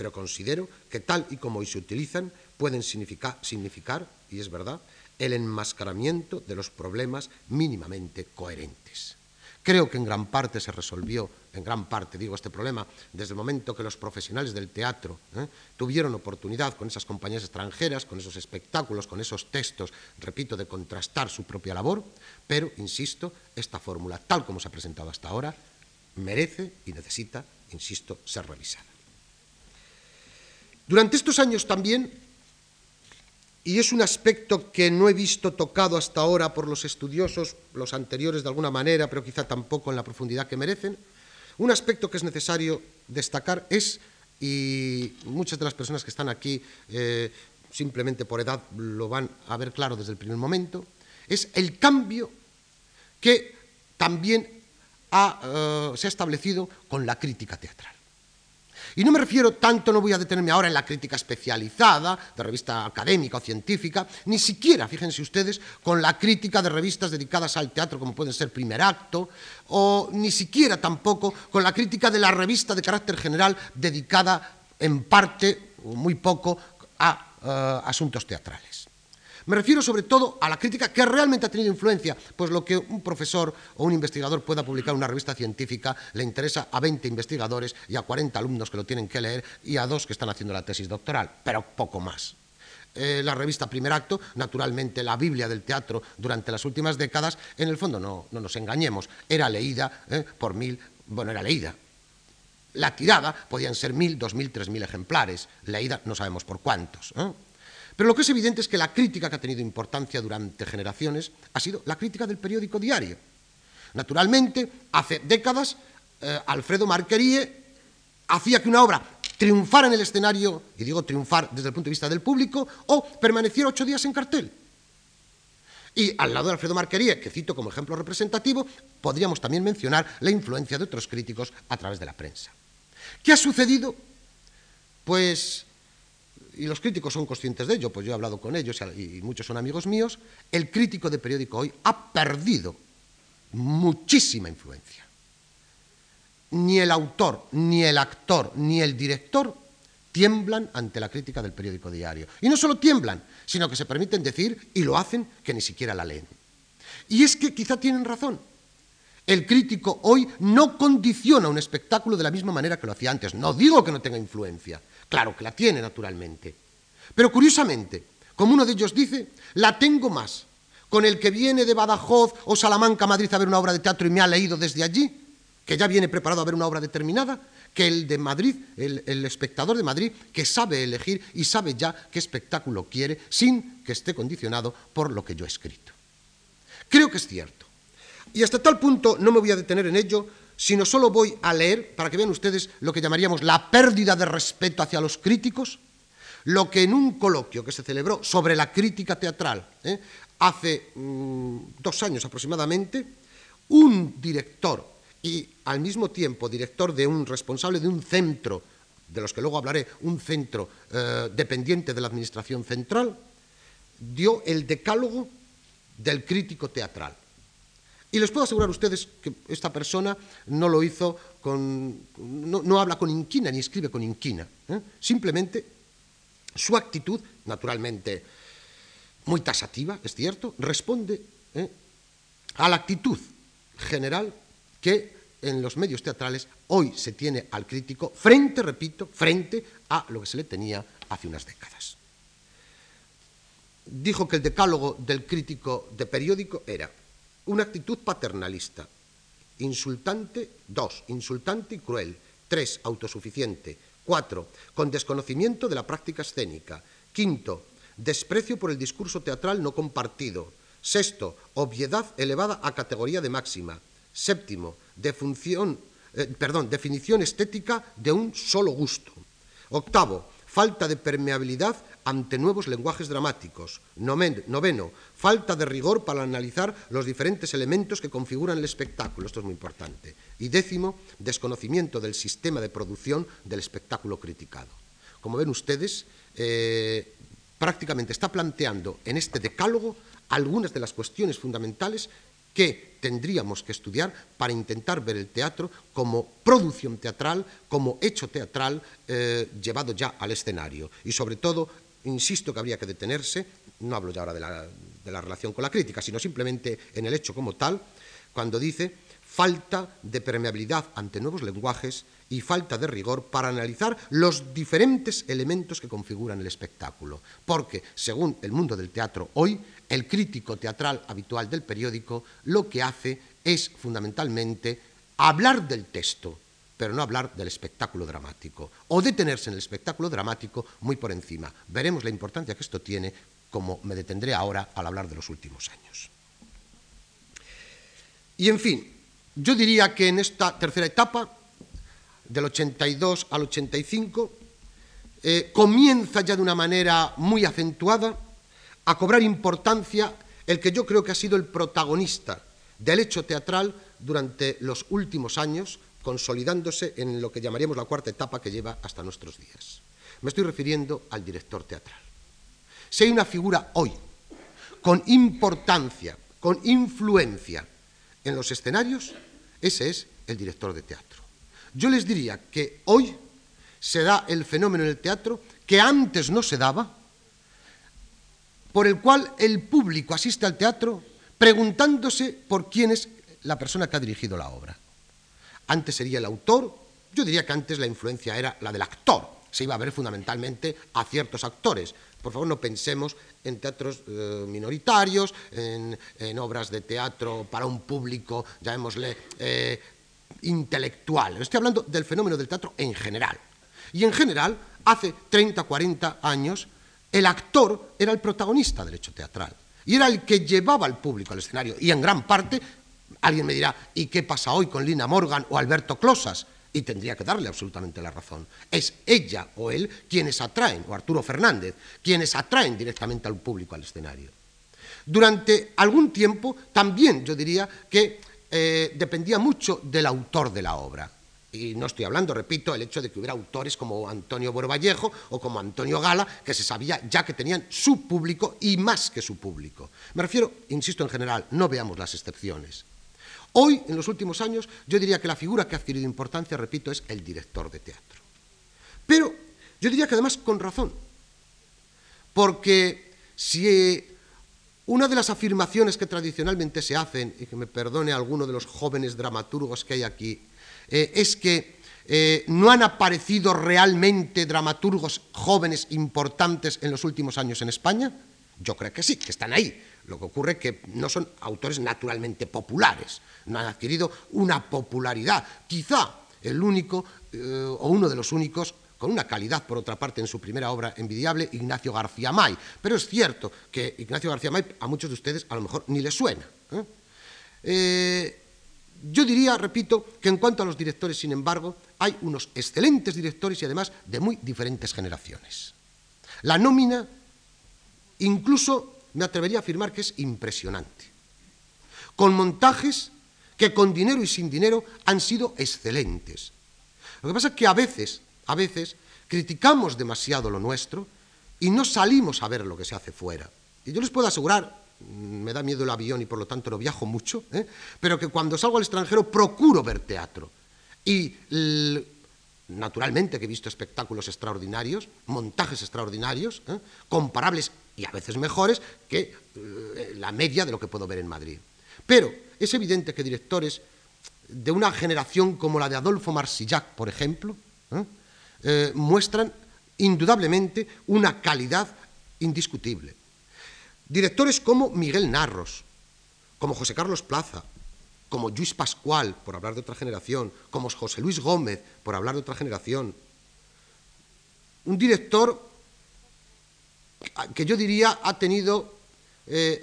pero considero que tal y como hoy se utilizan pueden significar, y es verdad, el enmascaramiento de los problemas mínimamente coherentes. Creo que en gran parte se resolvió, en gran parte digo este problema, desde el momento que los profesionales del teatro ¿eh? tuvieron oportunidad con esas compañías extranjeras, con esos espectáculos, con esos textos, repito, de contrastar su propia labor, pero, insisto, esta fórmula, tal como se ha presentado hasta ahora, merece y necesita, insisto, ser revisada. Durante estos años también y es un aspecto que no he visto tocado hasta ahora por los estudiosos, los anteriores de alguna manera, pero quizá tampoco en la profundidad que merecen. Un aspecto que es necesario destacar es, y muchas de las personas que están aquí eh, simplemente por edad lo van a ver claro desde el primer momento, es el cambio que también eh, se ha establecido con la crítica teatral. Y no me refiero tanto, no voy a detenerme ahora en la crítica especializada, de revista académica o científica, ni siquiera, fíjense ustedes, con la crítica de revistas dedicadas al teatro, como pueden ser Primer Acto, o ni siquiera tampoco con la crítica de la revista de carácter general dedicada en parte, o muy poco, a eh, asuntos teatrales. Me refiero sobre todo a la crítica que realmente ha tenido influencia, pues lo que un profesor o un investigador pueda publicar en una revista científica le interesa a 20 investigadores y a 40 alumnos que lo tienen que leer y a dos que están haciendo la tesis doctoral, pero poco más. Eh, la revista Primer Acto, naturalmente la Biblia del teatro durante las últimas décadas, en el fondo no, nos engañemos, era leída eh, por mil, bueno, era leída. La tirada podían ser mil, dos mil, tres mil ejemplares, leída no sabemos por cuántos. ¿eh? Pero lo que es evidente es que la crítica que ha tenido importancia durante generaciones ha sido la crítica del periódico diario. Naturalmente, hace décadas, eh, Alfredo Marquerie hacía que una obra triunfara en el escenario, y digo triunfar desde el punto de vista del público, o permaneciera ocho días en cartel. Y al lado de Alfredo Marquerie, que cito como ejemplo representativo, podríamos también mencionar la influencia de otros críticos a través de la prensa. ¿Qué ha sucedido? Pues y los críticos son conscientes de ello, pues yo he hablado con ellos y muchos son amigos míos, el crítico de periódico hoy ha perdido muchísima influencia. Ni el autor, ni el actor, ni el director tiemblan ante la crítica del periódico diario. Y no solo tiemblan, sino que se permiten decir, y lo hacen, que ni siquiera la leen. Y es que quizá tienen razón. El crítico hoy no condiciona un espectáculo de la misma manera que lo hacía antes. No digo que no tenga influencia, claro que la tiene naturalmente. Pero curiosamente, como uno de ellos dice, la tengo más con el que viene de Badajoz o Salamanca a Madrid a ver una obra de teatro y me ha leído desde allí, que ya viene preparado a ver una obra determinada, que el de Madrid, el, espectador de Madrid, que sabe elegir y sabe ya qué espectáculo quiere sin que esté condicionado por lo que yo he escrito. Creo que es cierto. Y hasta tal punto no me voy a detener en ello, sino solo voy a leer, para que vean ustedes lo que llamaríamos la pérdida de respeto hacia los críticos, lo que en un coloquio que se celebró sobre la crítica teatral ¿eh? hace mm, dos años aproximadamente, un director y al mismo tiempo director de un responsable de un centro, de los que luego hablaré, un centro eh, dependiente de la Administración Central, dio el decálogo del crítico teatral. Y les puedo asegurar a ustedes que esta persona no lo hizo con. no, habla con inquina ni escribe con inquina. ¿eh? Simplemente su actitud, naturalmente muy tasativa, es cierto, responde ¿eh? a la actitud general que en los medios teatrales hoy se tiene al crítico frente, repito, frente a lo que se le tenía hace unas décadas. Dijo que el decálogo del crítico de periódico era una actitud paternalista, insultante, dos, insultante y cruel, tres, autosuficiente, cuatro, con desconocimiento de la práctica escénica, quinto, desprecio por el discurso teatral no compartido. Sexto, obviedad elevada a categoría de máxima. Séptimo, eh, perdón, definición estética de un solo gusto. Octavo, falta de permeabilidad ante nuevos lenguajes dramáticos. Noveno, falta de rigor para analizar los diferentes elementos que configuran el espectáculo. Esto es muy importante. Y décimo, desconocimiento del sistema de producción del espectáculo criticado. Como ven ustedes, eh, prácticamente está planteando en este decálogo algunas de las cuestiones fundamentales que tendríamos que estudiar para intentar ver el teatro como producción teatral, como hecho teatral eh, llevado ya al escenario. Y sobre todo, insisto que habría que detenerse, no hablo ya ahora de la, de la relación con la crítica, sino simplemente en el hecho como tal, cuando dice falta de permeabilidad ante nuevos lenguajes y falta de rigor para analizar los diferentes elementos que configuran el espectáculo. Porque, según el mundo del teatro hoy, el crítico teatral habitual del periódico lo que hace es fundamentalmente hablar del texto, pero no hablar del espectáculo dramático, o detenerse en el espectáculo dramático muy por encima. Veremos la importancia que esto tiene, como me detendré ahora al hablar de los últimos años. Y en fin, yo diría que en esta tercera etapa del 82 al 85, eh, comienza ya de una manera muy acentuada a cobrar importancia el que yo creo que ha sido el protagonista del hecho teatral durante los últimos años, consolidándose en lo que llamaríamos la cuarta etapa que lleva hasta nuestros días. Me estoy refiriendo al director teatral. Si hay una figura hoy con importancia, con influencia en los escenarios, ese es el director de teatro. Yo les diría que hoy se da el fenómeno en el teatro que antes no se daba, por el cual el público asiste al teatro preguntándose por quién es la persona que ha dirigido la obra. Antes sería el autor, yo diría que antes la influencia era la del actor, se iba a ver fundamentalmente a ciertos actores. Por favor, no pensemos en teatros eh, minoritarios, en, obras de teatro para un público, llamémosle, eh, intelectual. Estoy hablando del fenómeno del teatro en general. Y en general, hace 30, 40 años, el actor era el protagonista del hecho teatral. Y era el que llevaba al público al escenario. Y en gran parte, alguien me dirá, ¿y qué pasa hoy con Lina Morgan o Alberto Closas? Y tendría que darle absolutamente la razón. Es ella o él quienes atraen, o Arturo Fernández, quienes atraen directamente al público al escenario. Durante algún tiempo, también yo diría que eh, dependía mucho del autor de la obra. Y no estoy hablando, repito, el hecho de que hubiera autores como Antonio Buero Vallejo o como Antonio Gala, que se sabía ya que tenían su público y más que su público. Me refiero, insisto, en general, no veamos las excepciones. Hoy, en los últimos años, yo diría que la figura que ha adquirido importancia, repito, es el director de teatro. Pero yo diría que además con razón, porque si una de las afirmaciones que tradicionalmente se hacen, y que me perdone alguno de los jóvenes dramaturgos que hay aquí, eh, es que eh, no han aparecido realmente dramaturgos jóvenes importantes en los últimos años en España. Yo creo que sí, que están ahí. Lo que ocurre es que no son autores naturalmente populares, no han adquirido una popularidad. Quizá el único eh, o uno de los únicos con una calidad, por otra parte, en su primera obra envidiable, Ignacio García May. Pero es cierto que Ignacio García May a muchos de ustedes a lo mejor ni les suena. Yo diría, repito, que en cuanto a los directores, sin embargo, hay unos excelentes directores y además de muy diferentes generaciones. La nómina, incluso me atrevería a afirmar que es impresionante, con montajes que con dinero y sin dinero han sido excelentes. Lo que pasa es que a veces a veces criticamos demasiado lo nuestro y no salimos a ver lo que se hace fuera. Y yo les puedo asegurar, me da miedo el avión y por lo tanto no viajo mucho, ¿eh? pero que cuando salgo al extranjero procuro ver teatro. Y naturalmente que he visto espectáculos extraordinarios, montajes extraordinarios, ¿eh? comparables y a veces mejores que eh, la media de lo que puedo ver en Madrid. Pero es evidente que directores de una generación como la de Adolfo Marsillac, por ejemplo, muestran indudablemente una calidad indiscutible. Directores como Miguel Narros, como José Carlos Plaza, como Luis Pascual, por hablar de otra generación, como José Luis Gómez, por hablar de otra generación. Un director que yo diría ha tenido eh,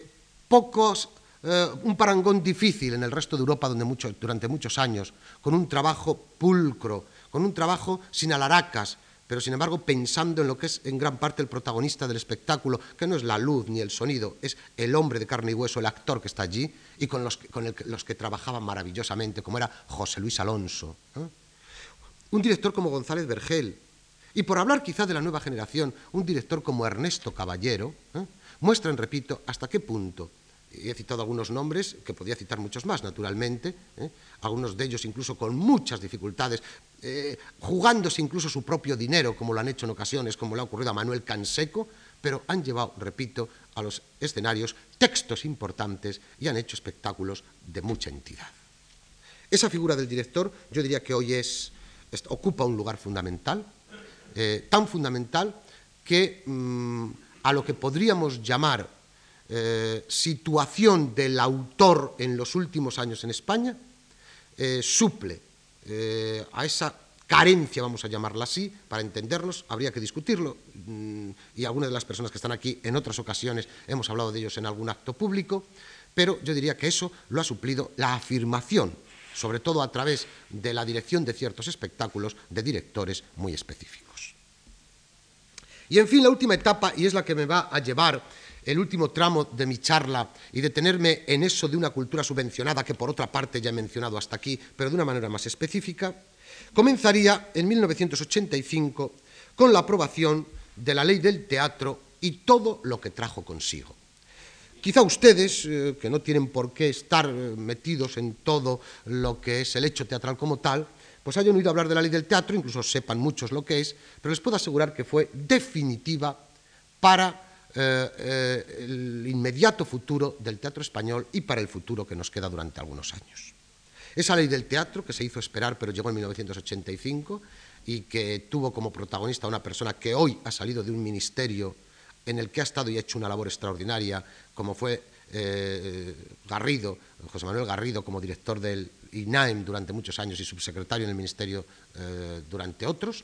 pocos, eh, un parangón difícil en el resto de Europa donde durante muchos años, con un trabajo pulcro, con un trabajo sin alaracas, pero sin embargo pensando en lo que es en gran parte el protagonista del espectáculo, que no es la luz ni el sonido, es el hombre de carne y hueso, el actor que está allí, y con los que, con los que trabajaban maravillosamente, como era José Luis Alonso. Un director como González Vergel, y por hablar quizá de la nueva generación, un director como Ernesto Caballero, muestran, repito, hasta qué punto he citado algunos nombres, que podía citar muchos más, naturalmente, ¿eh? algunos de ellos incluso con muchas dificultades, eh, jugándose incluso su propio dinero, como lo han hecho en ocasiones, como le ha ocurrido a Manuel Canseco, pero han llevado, repito, a los escenarios textos importantes y han hecho espectáculos de mucha entidad. Esa figura del director, yo diría que hoy es, ocupa un lugar fundamental, eh, tan fundamental que mm, a lo que podríamos llamar eh, situación del autor en los últimos años en España eh, suple eh, a esa carencia, vamos a llamarla así, para entendernos, habría que discutirlo, mm, y algunas de las personas que están aquí en otras ocasiones hemos hablado de ellos en algún acto público, pero yo diría que eso lo ha suplido la afirmación, sobre todo a través de la dirección de ciertos espectáculos de directores muy específicos. Y en fin, la última etapa, y es la que me va a llevar el último tramo de mi charla y detenerme en eso de una cultura subvencionada que por otra parte ya he mencionado hasta aquí, pero de una manera más específica, comenzaría en 1985 con la aprobación de la ley del teatro y todo lo que trajo consigo. Quizá ustedes, eh, que no tienen por qué estar eh, metidos en todo lo que es el hecho teatral como tal, pues hayan oído hablar de la ley del teatro, incluso sepan muchos lo que es, pero les puedo asegurar que fue definitiva para eh, eh, el inmediato futuro del teatro español y para el futuro que nos queda durante algunos años. Esa ley del teatro que se hizo esperar pero llegó en 1985 y que tuvo como protagonista una persona que hoy ha salido de un ministerio en el que ha estado y ha hecho una labor extraordinaria, como fue eh, Garrido, José Manuel Garrido, como director del INAEM durante muchos años y subsecretario en el ministerio durante otros.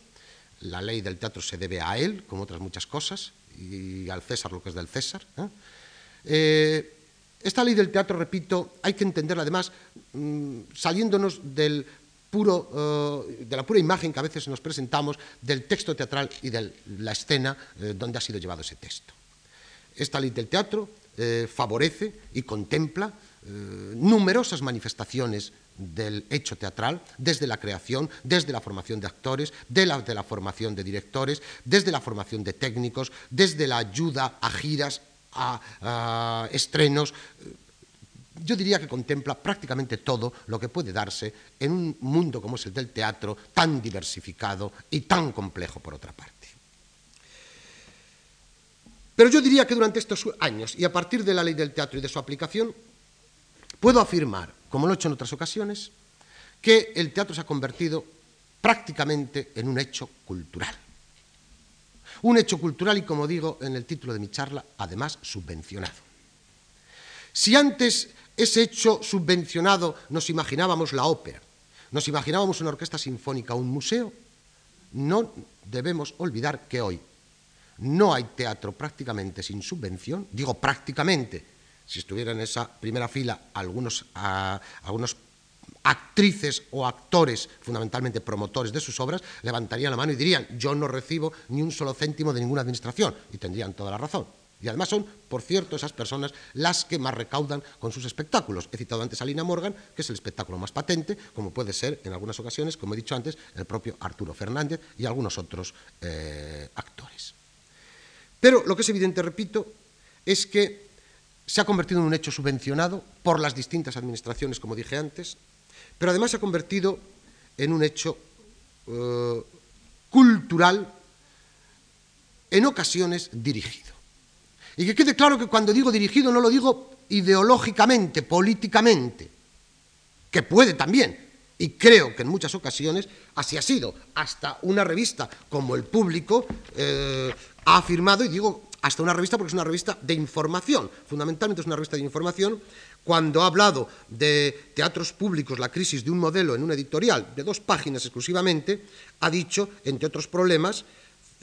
La ley del teatro se debe a él, como otras muchas cosas y al César lo que es del César. ¿eh? Eh, esta ley del teatro, repito, hay que entenderla además mm, saliéndonos del puro, eh, de la pura imagen que a veces nos presentamos del texto teatral y de la escena donde ha sido llevado ese texto. Esta ley del teatro favorece y contempla numerosas manifestaciones del hecho teatral, desde la creación, desde la formación de actores, de la, de la, formación de directores, desde la formación de técnicos, desde la ayuda a giras, a, a estrenos. Yo diría que contempla prácticamente todo lo que puede darse en un mundo como es el del teatro, tan diversificado y tan complejo por otra parte. Pero yo diría que durante estos años, y a partir de la ley del teatro y de su aplicación, puedo afirmar como lo he hecho en otras ocasiones, que el teatro se ha convertido prácticamente en un hecho cultural. Un hecho cultural y, como digo en el título de mi charla, además subvencionado. Si antes ese hecho subvencionado nos imaginábamos la ópera, nos imaginábamos una orquesta sinfónica un museo, no debemos olvidar que hoy no hay teatro prácticamente sin subvención, digo prácticamente si estuviera en esa primera fila algunos, algunos actrices o actores, fundamentalmente promotores de sus obras, levantarían la mano y dirían, yo no recibo ni un solo céntimo de ninguna administración, y tendrían toda la razón. Y además son, por cierto, esas personas las que más recaudan con sus espectáculos. He citado antes a Lina Morgan, que es el espectáculo más patente, como puede ser en algunas ocasiones, como he dicho antes, el propio Arturo Fernández y algunos otros eh, actores. Pero lo que es evidente, repito, es que se ha convertido en un hecho subvencionado por las distintas administraciones, como dije antes, pero además se ha convertido en un hecho eh, cultural, en ocasiones dirigido. Y que quede claro que cuando digo dirigido no lo digo ideológicamente, políticamente, que puede también, y creo que en muchas ocasiones así ha sido. Hasta una revista como El Público eh, ha afirmado, y digo hasta una revista porque es una revista de información, fundamentalmente es una revista de información, cuando ha hablado de teatros públicos, la crisis de un modelo en una editorial de dos páginas exclusivamente, ha dicho, entre otros problemas,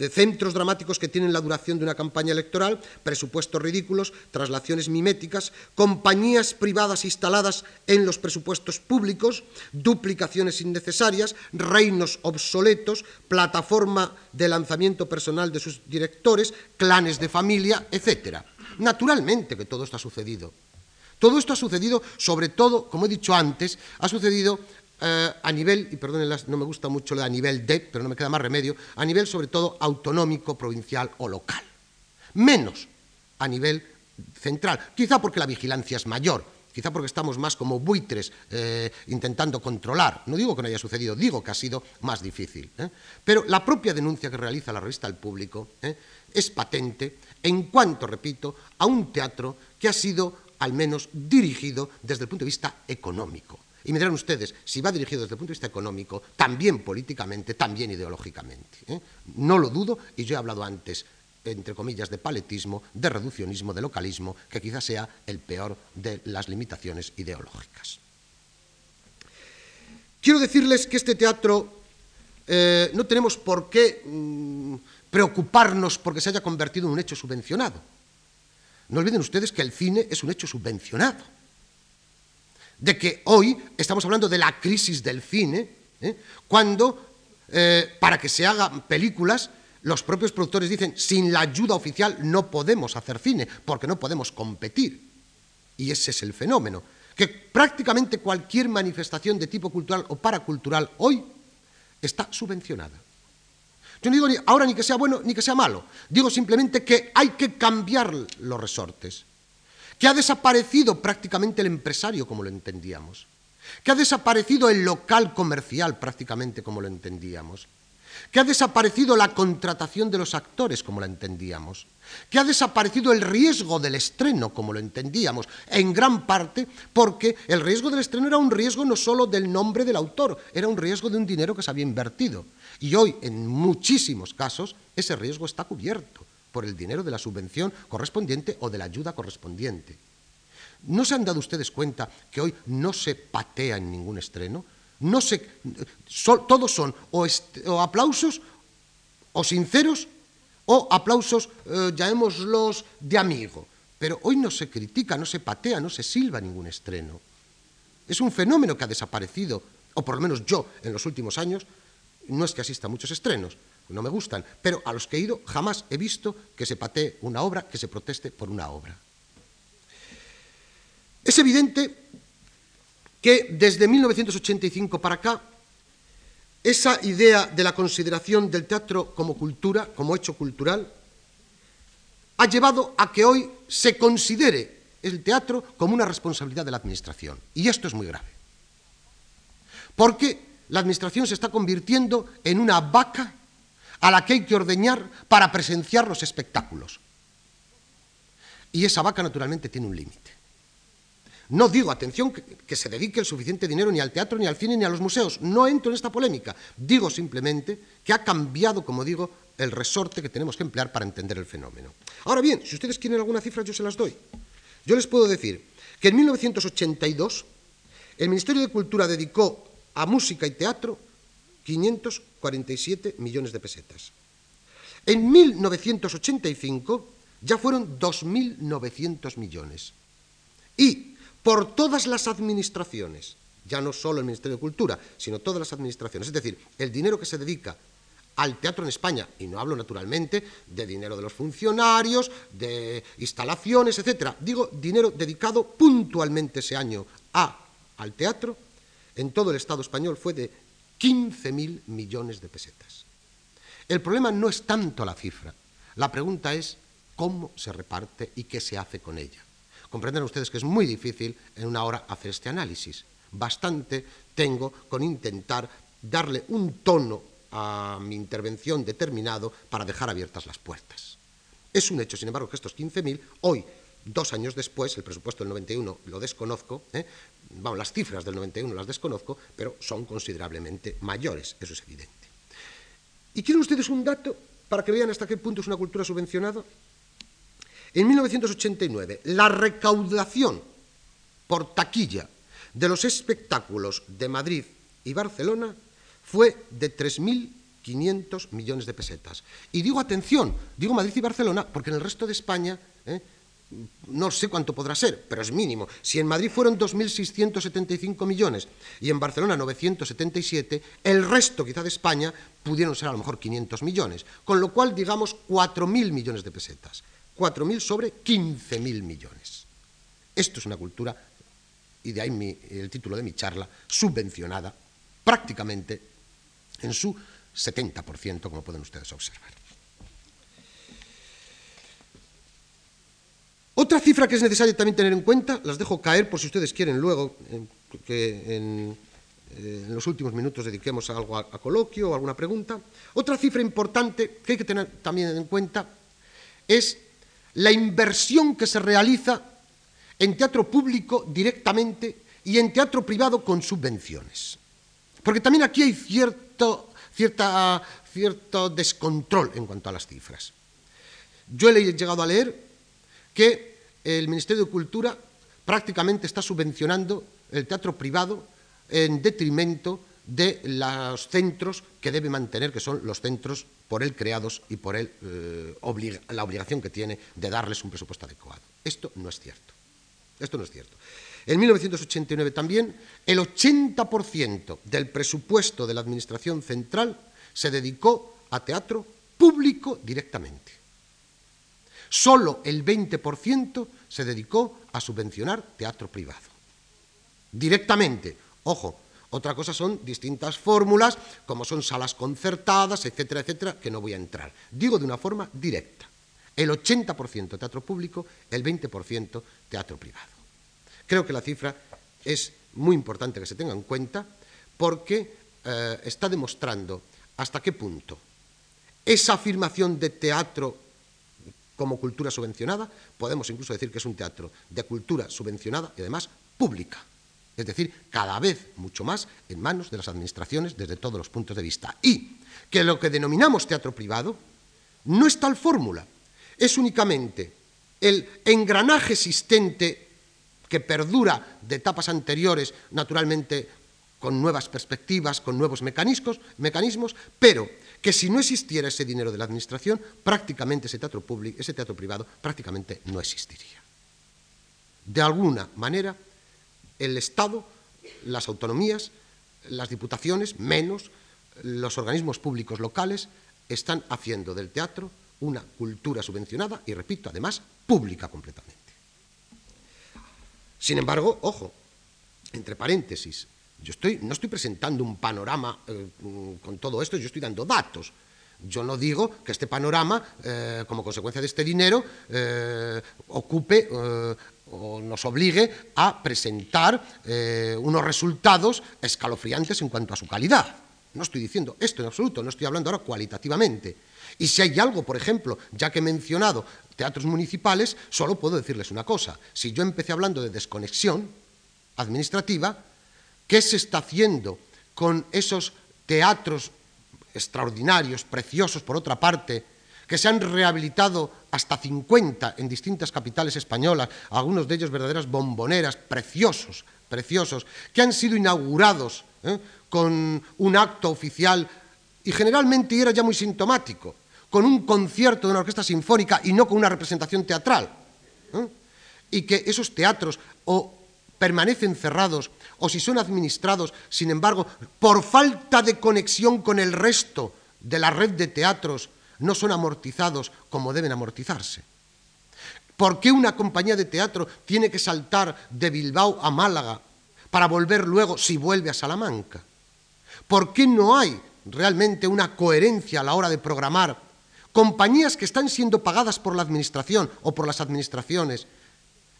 de centros dramáticos que tienen la duración de una campaña electoral, presupuestos ridículos, traslaciones miméticas, compañías privadas instaladas en los presupuestos públicos, duplicaciones innecesarias, reinos obsoletos, plataforma de lanzamiento personal de sus directores, clanes de familia, etc. Naturalmente que todo esto ha sucedido. Todo esto ha sucedido, sobre todo, como he dicho antes, ha sucedido eh, a nivel, y perdónen, no me gusta mucho lo de a nivel de, pero no me queda más remedio, a nivel sobre todo autonómico, provincial o local. Menos a nivel central, quizá porque la vigilancia es mayor, quizá porque estamos más como buitres eh, intentando controlar. No digo que no haya sucedido, digo que ha sido más difícil. ¿eh? Pero la propia denuncia que realiza la revista al público es patente en cuanto, repito, a un teatro que ha sido al menos dirigido desde el punto de vista económico. Y me dirán ustedes, si va dirigido desde el punto de vista económico, también políticamente, también ideológicamente. ¿eh? No lo dudo, y yo he hablado antes, entre comillas, de paletismo, de reduccionismo, de localismo, que quizás sea el peor de las limitaciones ideológicas. Quiero decirles que este teatro eh, no tenemos por qué mm, preocuparnos porque se haya convertido en un hecho subvencionado. No olviden ustedes que el cine es un hecho subvencionado de que hoy estamos hablando de la crisis del cine, ¿eh? cuando eh, para que se hagan películas, los propios productores dicen, sin la ayuda oficial no podemos hacer cine, porque no podemos competir. Y ese es el fenómeno, que prácticamente cualquier manifestación de tipo cultural o paracultural hoy está subvencionada. Yo no digo ahora ni que sea bueno ni que sea malo, digo simplemente que hay que cambiar los resortes que ha desaparecido prácticamente el empresario como lo entendíamos, que ha desaparecido el local comercial prácticamente como lo entendíamos, que ha desaparecido la contratación de los actores como la entendíamos, que ha desaparecido el riesgo del estreno como lo entendíamos, en gran parte porque el riesgo del estreno era un riesgo no solo del nombre del autor, era un riesgo de un dinero que se había invertido. Y hoy, en muchísimos casos, ese riesgo está cubierto por el dinero de la subvención correspondiente o de la ayuda correspondiente. ¿No se han dado ustedes cuenta que hoy no se patea en ningún estreno? No se, todos son o, aplausos o sinceros o aplausos, eh, llamémoslos, de amigo. Pero hoy no se critica, no se patea, no se silba ningún estreno. Es un fenómeno que ha desaparecido, o por lo menos yo en los últimos años, no es que asista a muchos estrenos, no me gustan, pero a los que he ido jamás he visto que se patee una obra, que se proteste por una obra. Es evidente que desde 1985 para acá, esa idea de la consideración del teatro como cultura, como hecho cultural, ha llevado a que hoy se considere el teatro como una responsabilidad de la Administración. Y esto es muy grave. Porque la Administración se está convirtiendo en una vaca a la que hay que ordeñar para presenciar los espectáculos. Y esa vaca naturalmente tiene un límite. No digo, atención, que, se dedique el suficiente dinero ni al teatro, ni al cine, ni a los museos. No entro en esta polémica. Digo simplemente que ha cambiado, como digo, el resorte que tenemos que emplear para entender el fenómeno. Ahora bien, si ustedes quieren alguna cifra, yo se las doy. Yo les puedo decir que en 1982 el Ministerio de Cultura dedicó a música y teatro 547 millones de pesetas. En 1985 ya fueron 2.900 millones. Y por todas las administraciones, ya no solo el Ministerio de Cultura, sino todas las administraciones, es decir, el dinero que se dedica al teatro en España, y no hablo naturalmente de dinero de los funcionarios, de instalaciones, etcétera, digo dinero dedicado puntualmente ese año a, al teatro, en todo el Estado español fue de 15.000 millones de pesetas. El problema no es tanto la cifra, la pregunta es cómo se reparte y qué se hace con ella. Comprenderán ustedes que es muy difícil en una hora hacer este análisis. Bastante tengo con intentar darle un tono a mi intervención determinado para dejar abiertas las puertas. Es un hecho, sin embargo, que estos 15.000, hoy, dos años después, el presupuesto del 91 lo desconozco, ¿eh? Las cifras del 91 las desconozco, pero son considerablemente mayores, eso es evidente. ¿Y quieren ustedes un dato para que vean hasta qué punto es una cultura subvencionada? En 1989, la recaudación por taquilla de los espectáculos de Madrid y Barcelona fue de 3.500 millones de pesetas. Y digo atención, digo Madrid y Barcelona porque en el resto de España ¿eh? No sé cuánto podrá ser, pero es mínimo. Si en Madrid fueron 2.675 millones y en Barcelona 977, el resto quizá de España pudieron ser a lo mejor 500 millones, con lo cual digamos 4.000 millones de pesetas. 4.000 sobre 15.000 millones. Esto es una cultura, y de ahí el título de mi charla, subvencionada prácticamente en su 70%, como pueden ustedes observar. Otra cifra que es necesaria también tener en cuenta, las dejo caer por si ustedes quieren luego que en, los últimos minutos dediquemos algo a, a, coloquio o alguna pregunta. Otra cifra importante que hay que tener también en cuenta es la inversión que se realiza en teatro público directamente y en teatro privado con subvenciones. Porque también aquí hay cierto, cierto descontrol en cuanto a las cifras. Yo he llegado a leer que el Ministerio de Cultura prácticamente está subvencionando el teatro privado en detrimento de los centros que debe mantener, que son los centros por él creados y por él eh, la obligación que tiene de darles un presupuesto adecuado. Esto no es cierto. Esto no es cierto. En 1989 también el 80% del presupuesto de la Administración Central se dedicó a teatro público directamente. Solo el 20% se dedicó a subvencionar teatro privado. Directamente. Ojo, otra cosa son distintas fórmulas, como son salas concertadas, etcétera, etcétera, que no voy a entrar. Digo de una forma directa. El 80% teatro público, el 20% teatro privado. Creo que la cifra es muy importante que se tenga en cuenta porque eh, está demostrando hasta qué punto esa afirmación de teatro como cultura subvencionada, podemos incluso decir que es un teatro de cultura subvencionada y además pública es decir, cada vez mucho más en manos de las administraciones desde todos los puntos de vista. Y que lo que denominamos teatro privado no es tal fórmula, es únicamente el engranaje existente que perdura de etapas anteriores, naturalmente con nuevas perspectivas, con nuevos mecanismos, mecanismos, pero que si no existiera ese dinero de la Administración, prácticamente ese teatro, público, ese teatro privado prácticamente no existiría. De alguna manera, el Estado, las autonomías, las diputaciones, menos los organismos públicos locales, están haciendo del teatro una cultura subvencionada y, repito, además, pública completamente. Sin embargo, ojo, entre paréntesis, yo estoy, no estoy presentando un panorama eh, con todo esto, yo estoy dando datos. Yo no digo que este panorama, eh, como consecuencia de este dinero, eh, ocupe o nos obligue a presentar unos resultados escalofriantes en cuanto a su calidad. No estoy diciendo esto en absoluto, no estoy hablando ahora cualitativamente. Y si hay algo, por ejemplo, ya que he mencionado teatros municipales, solo puedo decirles una cosa. Si yo empecé hablando de desconexión administrativa, ¿qué se está haciendo con esos teatros extraordinarios, preciosos por otra parte, que se han rehabilitado hasta 50 en distintas capitales españolas, algunos de ellos verdaderas bomboneras, preciosos, preciosos, que han sido inaugurados ¿eh? con un acto oficial y generalmente era ya muy sintomático, con un concierto de una orquesta sinfónica y no con una representación teatral. ¿eh? Y que esos teatros o permanecen cerrados o si son administrados, sin embargo, por falta de conexión con el resto de la red de teatros, no son amortizados como deben amortizarse. ¿Por qué una compañía de teatro tiene que saltar de Bilbao a Málaga para volver luego, si vuelve a Salamanca? ¿Por qué no hay realmente una coherencia a la hora de programar compañías que están siendo pagadas por la administración o por las administraciones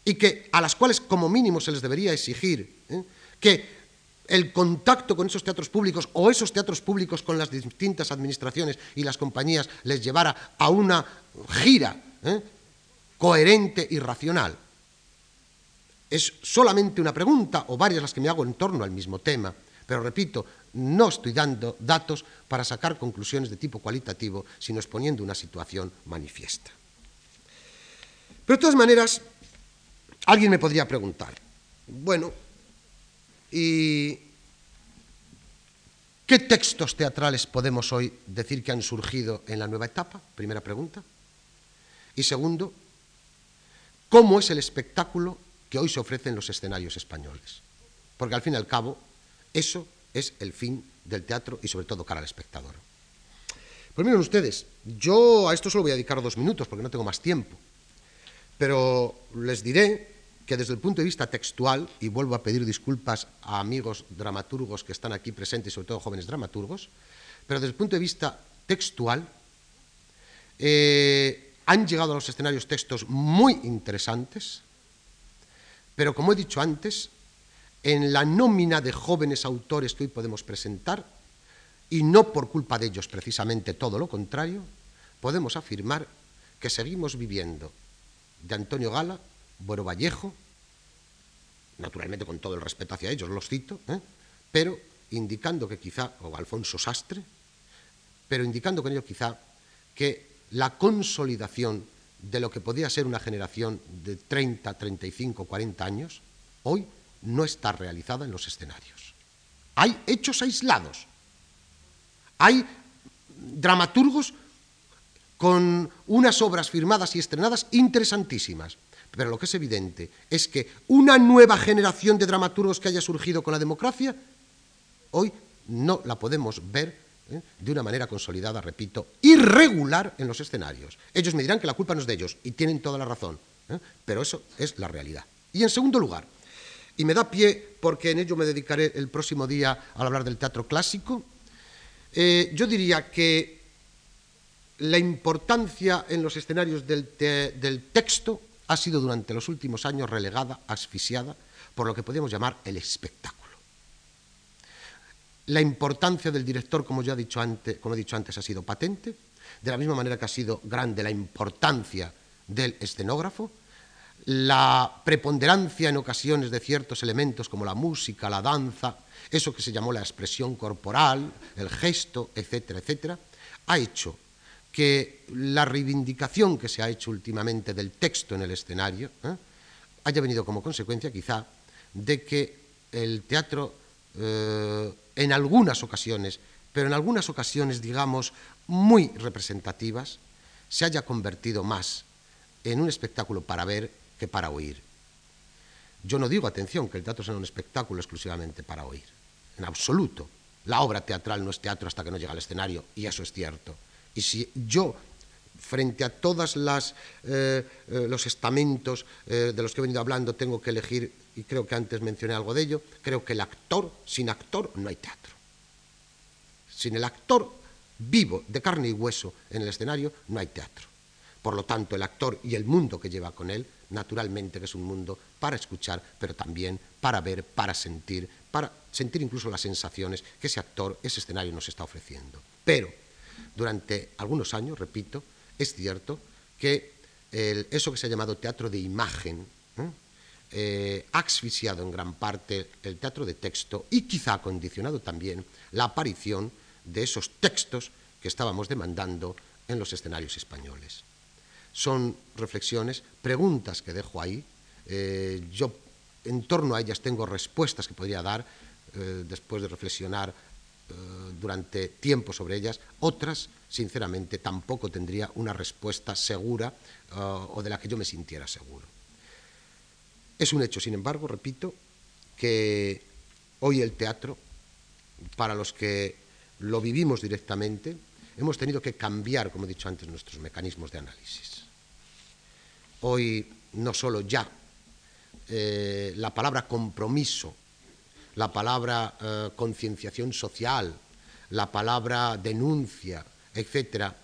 y que a las cuales como mínimo se les debería exigir ¿eh? que el contacto con esos teatros públicos o esos teatros públicos con las distintas administraciones y las compañías les llevara a una gira ¿eh? coherente y racional. Es solamente una pregunta o varias las que me hago en torno al mismo tema, pero repito, no estoy dando datos para sacar conclusiones de tipo cualitativo, sino exponiendo una situación manifiesta. Pero de todas maneras, alguien me podría preguntar, bueno, ¿y qué textos teatrales podemos hoy decir que han surgido en la nueva etapa? Primera pregunta. Y segundo, ¿cómo es el espectáculo que hoy se ofrece en los escenarios españoles? Porque al fin y al cabo, eso es el fin del teatro y sobre todo cara al espectador. Pues miren ustedes, yo a esto solo voy a dedicar dos minutos porque no tengo más tiempo, pero les diré que desde el punto de vista textual, y vuelvo a pedir disculpas a amigos dramaturgos que están aquí presentes, sobre todo jóvenes dramaturgos, pero desde el punto de vista textual, eh, han llegado a los escenarios textos muy interesantes, pero como he dicho antes, en la nómina de jóvenes autores que hoy podemos presentar, y no por culpa de ellos precisamente todo lo contrario, podemos afirmar que seguimos viviendo de Antonio Gala, Bueno Vallejo, naturalmente con todo el respeto hacia ellos, los cito, ¿eh? pero indicando que quizá, o Alfonso Sastre, pero indicando con ello quizá que la consolidación de lo que podía ser una generación de 30, 35, 40 años, hoy no está realizada en los escenarios. Hay hechos aislados. Hay dramaturgos con unas obras firmadas y estrenadas interesantísimas. Pero lo que es evidente es que una nueva generación de dramaturgos que haya surgido con la democracia, hoy no la podemos ver ¿eh? de una manera consolidada, repito, irregular en los escenarios. Ellos me dirán que la culpa no es de ellos, y tienen toda la razón, ¿eh? pero eso es la realidad. Y en segundo lugar, y me da pie, porque en ello me dedicaré el próximo día al hablar del teatro clásico, eh, yo diría que la importancia en los escenarios del, del texto ha sido durante los últimos años relegada, asfixiada, por lo que podríamos llamar el espectáculo. La importancia del director, como ya he dicho antes, como he dicho antes, ha sido patente, de la misma manera que ha sido grande la importancia del escenógrafo, la preponderancia en ocasiones de ciertos elementos como la música, la danza, eso que se llamó la expresión corporal, el gesto, etcétera, etcétera, ha hecho que la reivindicación que se ha hecho últimamente del texto en el escenario ¿eh? haya venido como consecuencia quizá de que el teatro eh, en algunas ocasiones, pero en algunas ocasiones digamos muy representativas, se haya convertido más en un espectáculo para ver que para oír. Yo no digo, atención, que el teatro sea un espectáculo exclusivamente para oír, en absoluto. La obra teatral no es teatro hasta que no llega al escenario, y eso es cierto. Y si yo frente a todos eh, eh, los estamentos eh, de los que he venido hablando, tengo que elegir, y creo que antes mencioné algo de ello, creo que el actor, sin actor no hay teatro. Sin el actor vivo, de carne y hueso en el escenario, no hay teatro. Por lo tanto, el actor y el mundo que lleva con él, naturalmente que es un mundo para escuchar, pero también para ver, para sentir, para sentir incluso las sensaciones que ese actor, ese escenario nos está ofreciendo. Pero durante algunos años, repito, es cierto que eso que se ha llamado teatro de imagen eh, ha asfixiado en gran parte el teatro de texto y quizá ha condicionado también la aparición de esos textos que estábamos demandando en los escenarios españoles. Son reflexiones, preguntas que dejo ahí. Eh, yo en torno a ellas tengo respuestas que podría dar eh, después de reflexionar eh, durante tiempo sobre ellas, otras, sinceramente, tampoco tendría una respuesta segura eh, o de la que yo me sintiera seguro. Es un hecho, sin embargo, repito, que hoy el teatro, para los que lo vivimos directamente, hemos tenido que cambiar, como he dicho antes, nuestros mecanismos de análisis. Hoy no solo ya eh, la palabra compromiso la palabra eh, concienciación social, la palabra denuncia, etcétera,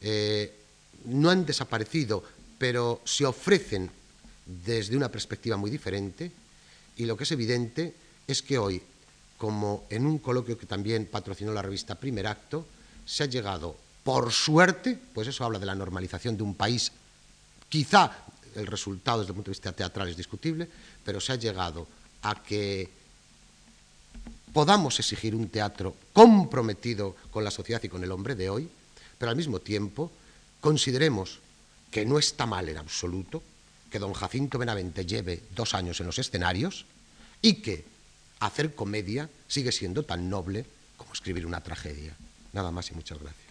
eh, no han desaparecido, pero se ofrecen desde una perspectiva muy diferente y lo que es evidente es que hoy, como en un coloquio que también patrocinó la revista Primer Acto, se ha llegado, por suerte, pues eso habla de la normalización de un país, quizá el resultado desde el punto de vista teatral es discutible, pero se ha llegado a que podamos exigir un teatro comprometido con la sociedad y con el hombre de hoy, pero al mismo tiempo consideremos que no está mal en absoluto que don Jacinto Benavente lleve dos años en los escenarios y que hacer comedia sigue siendo tan noble como escribir una tragedia. Nada más y muchas gracias.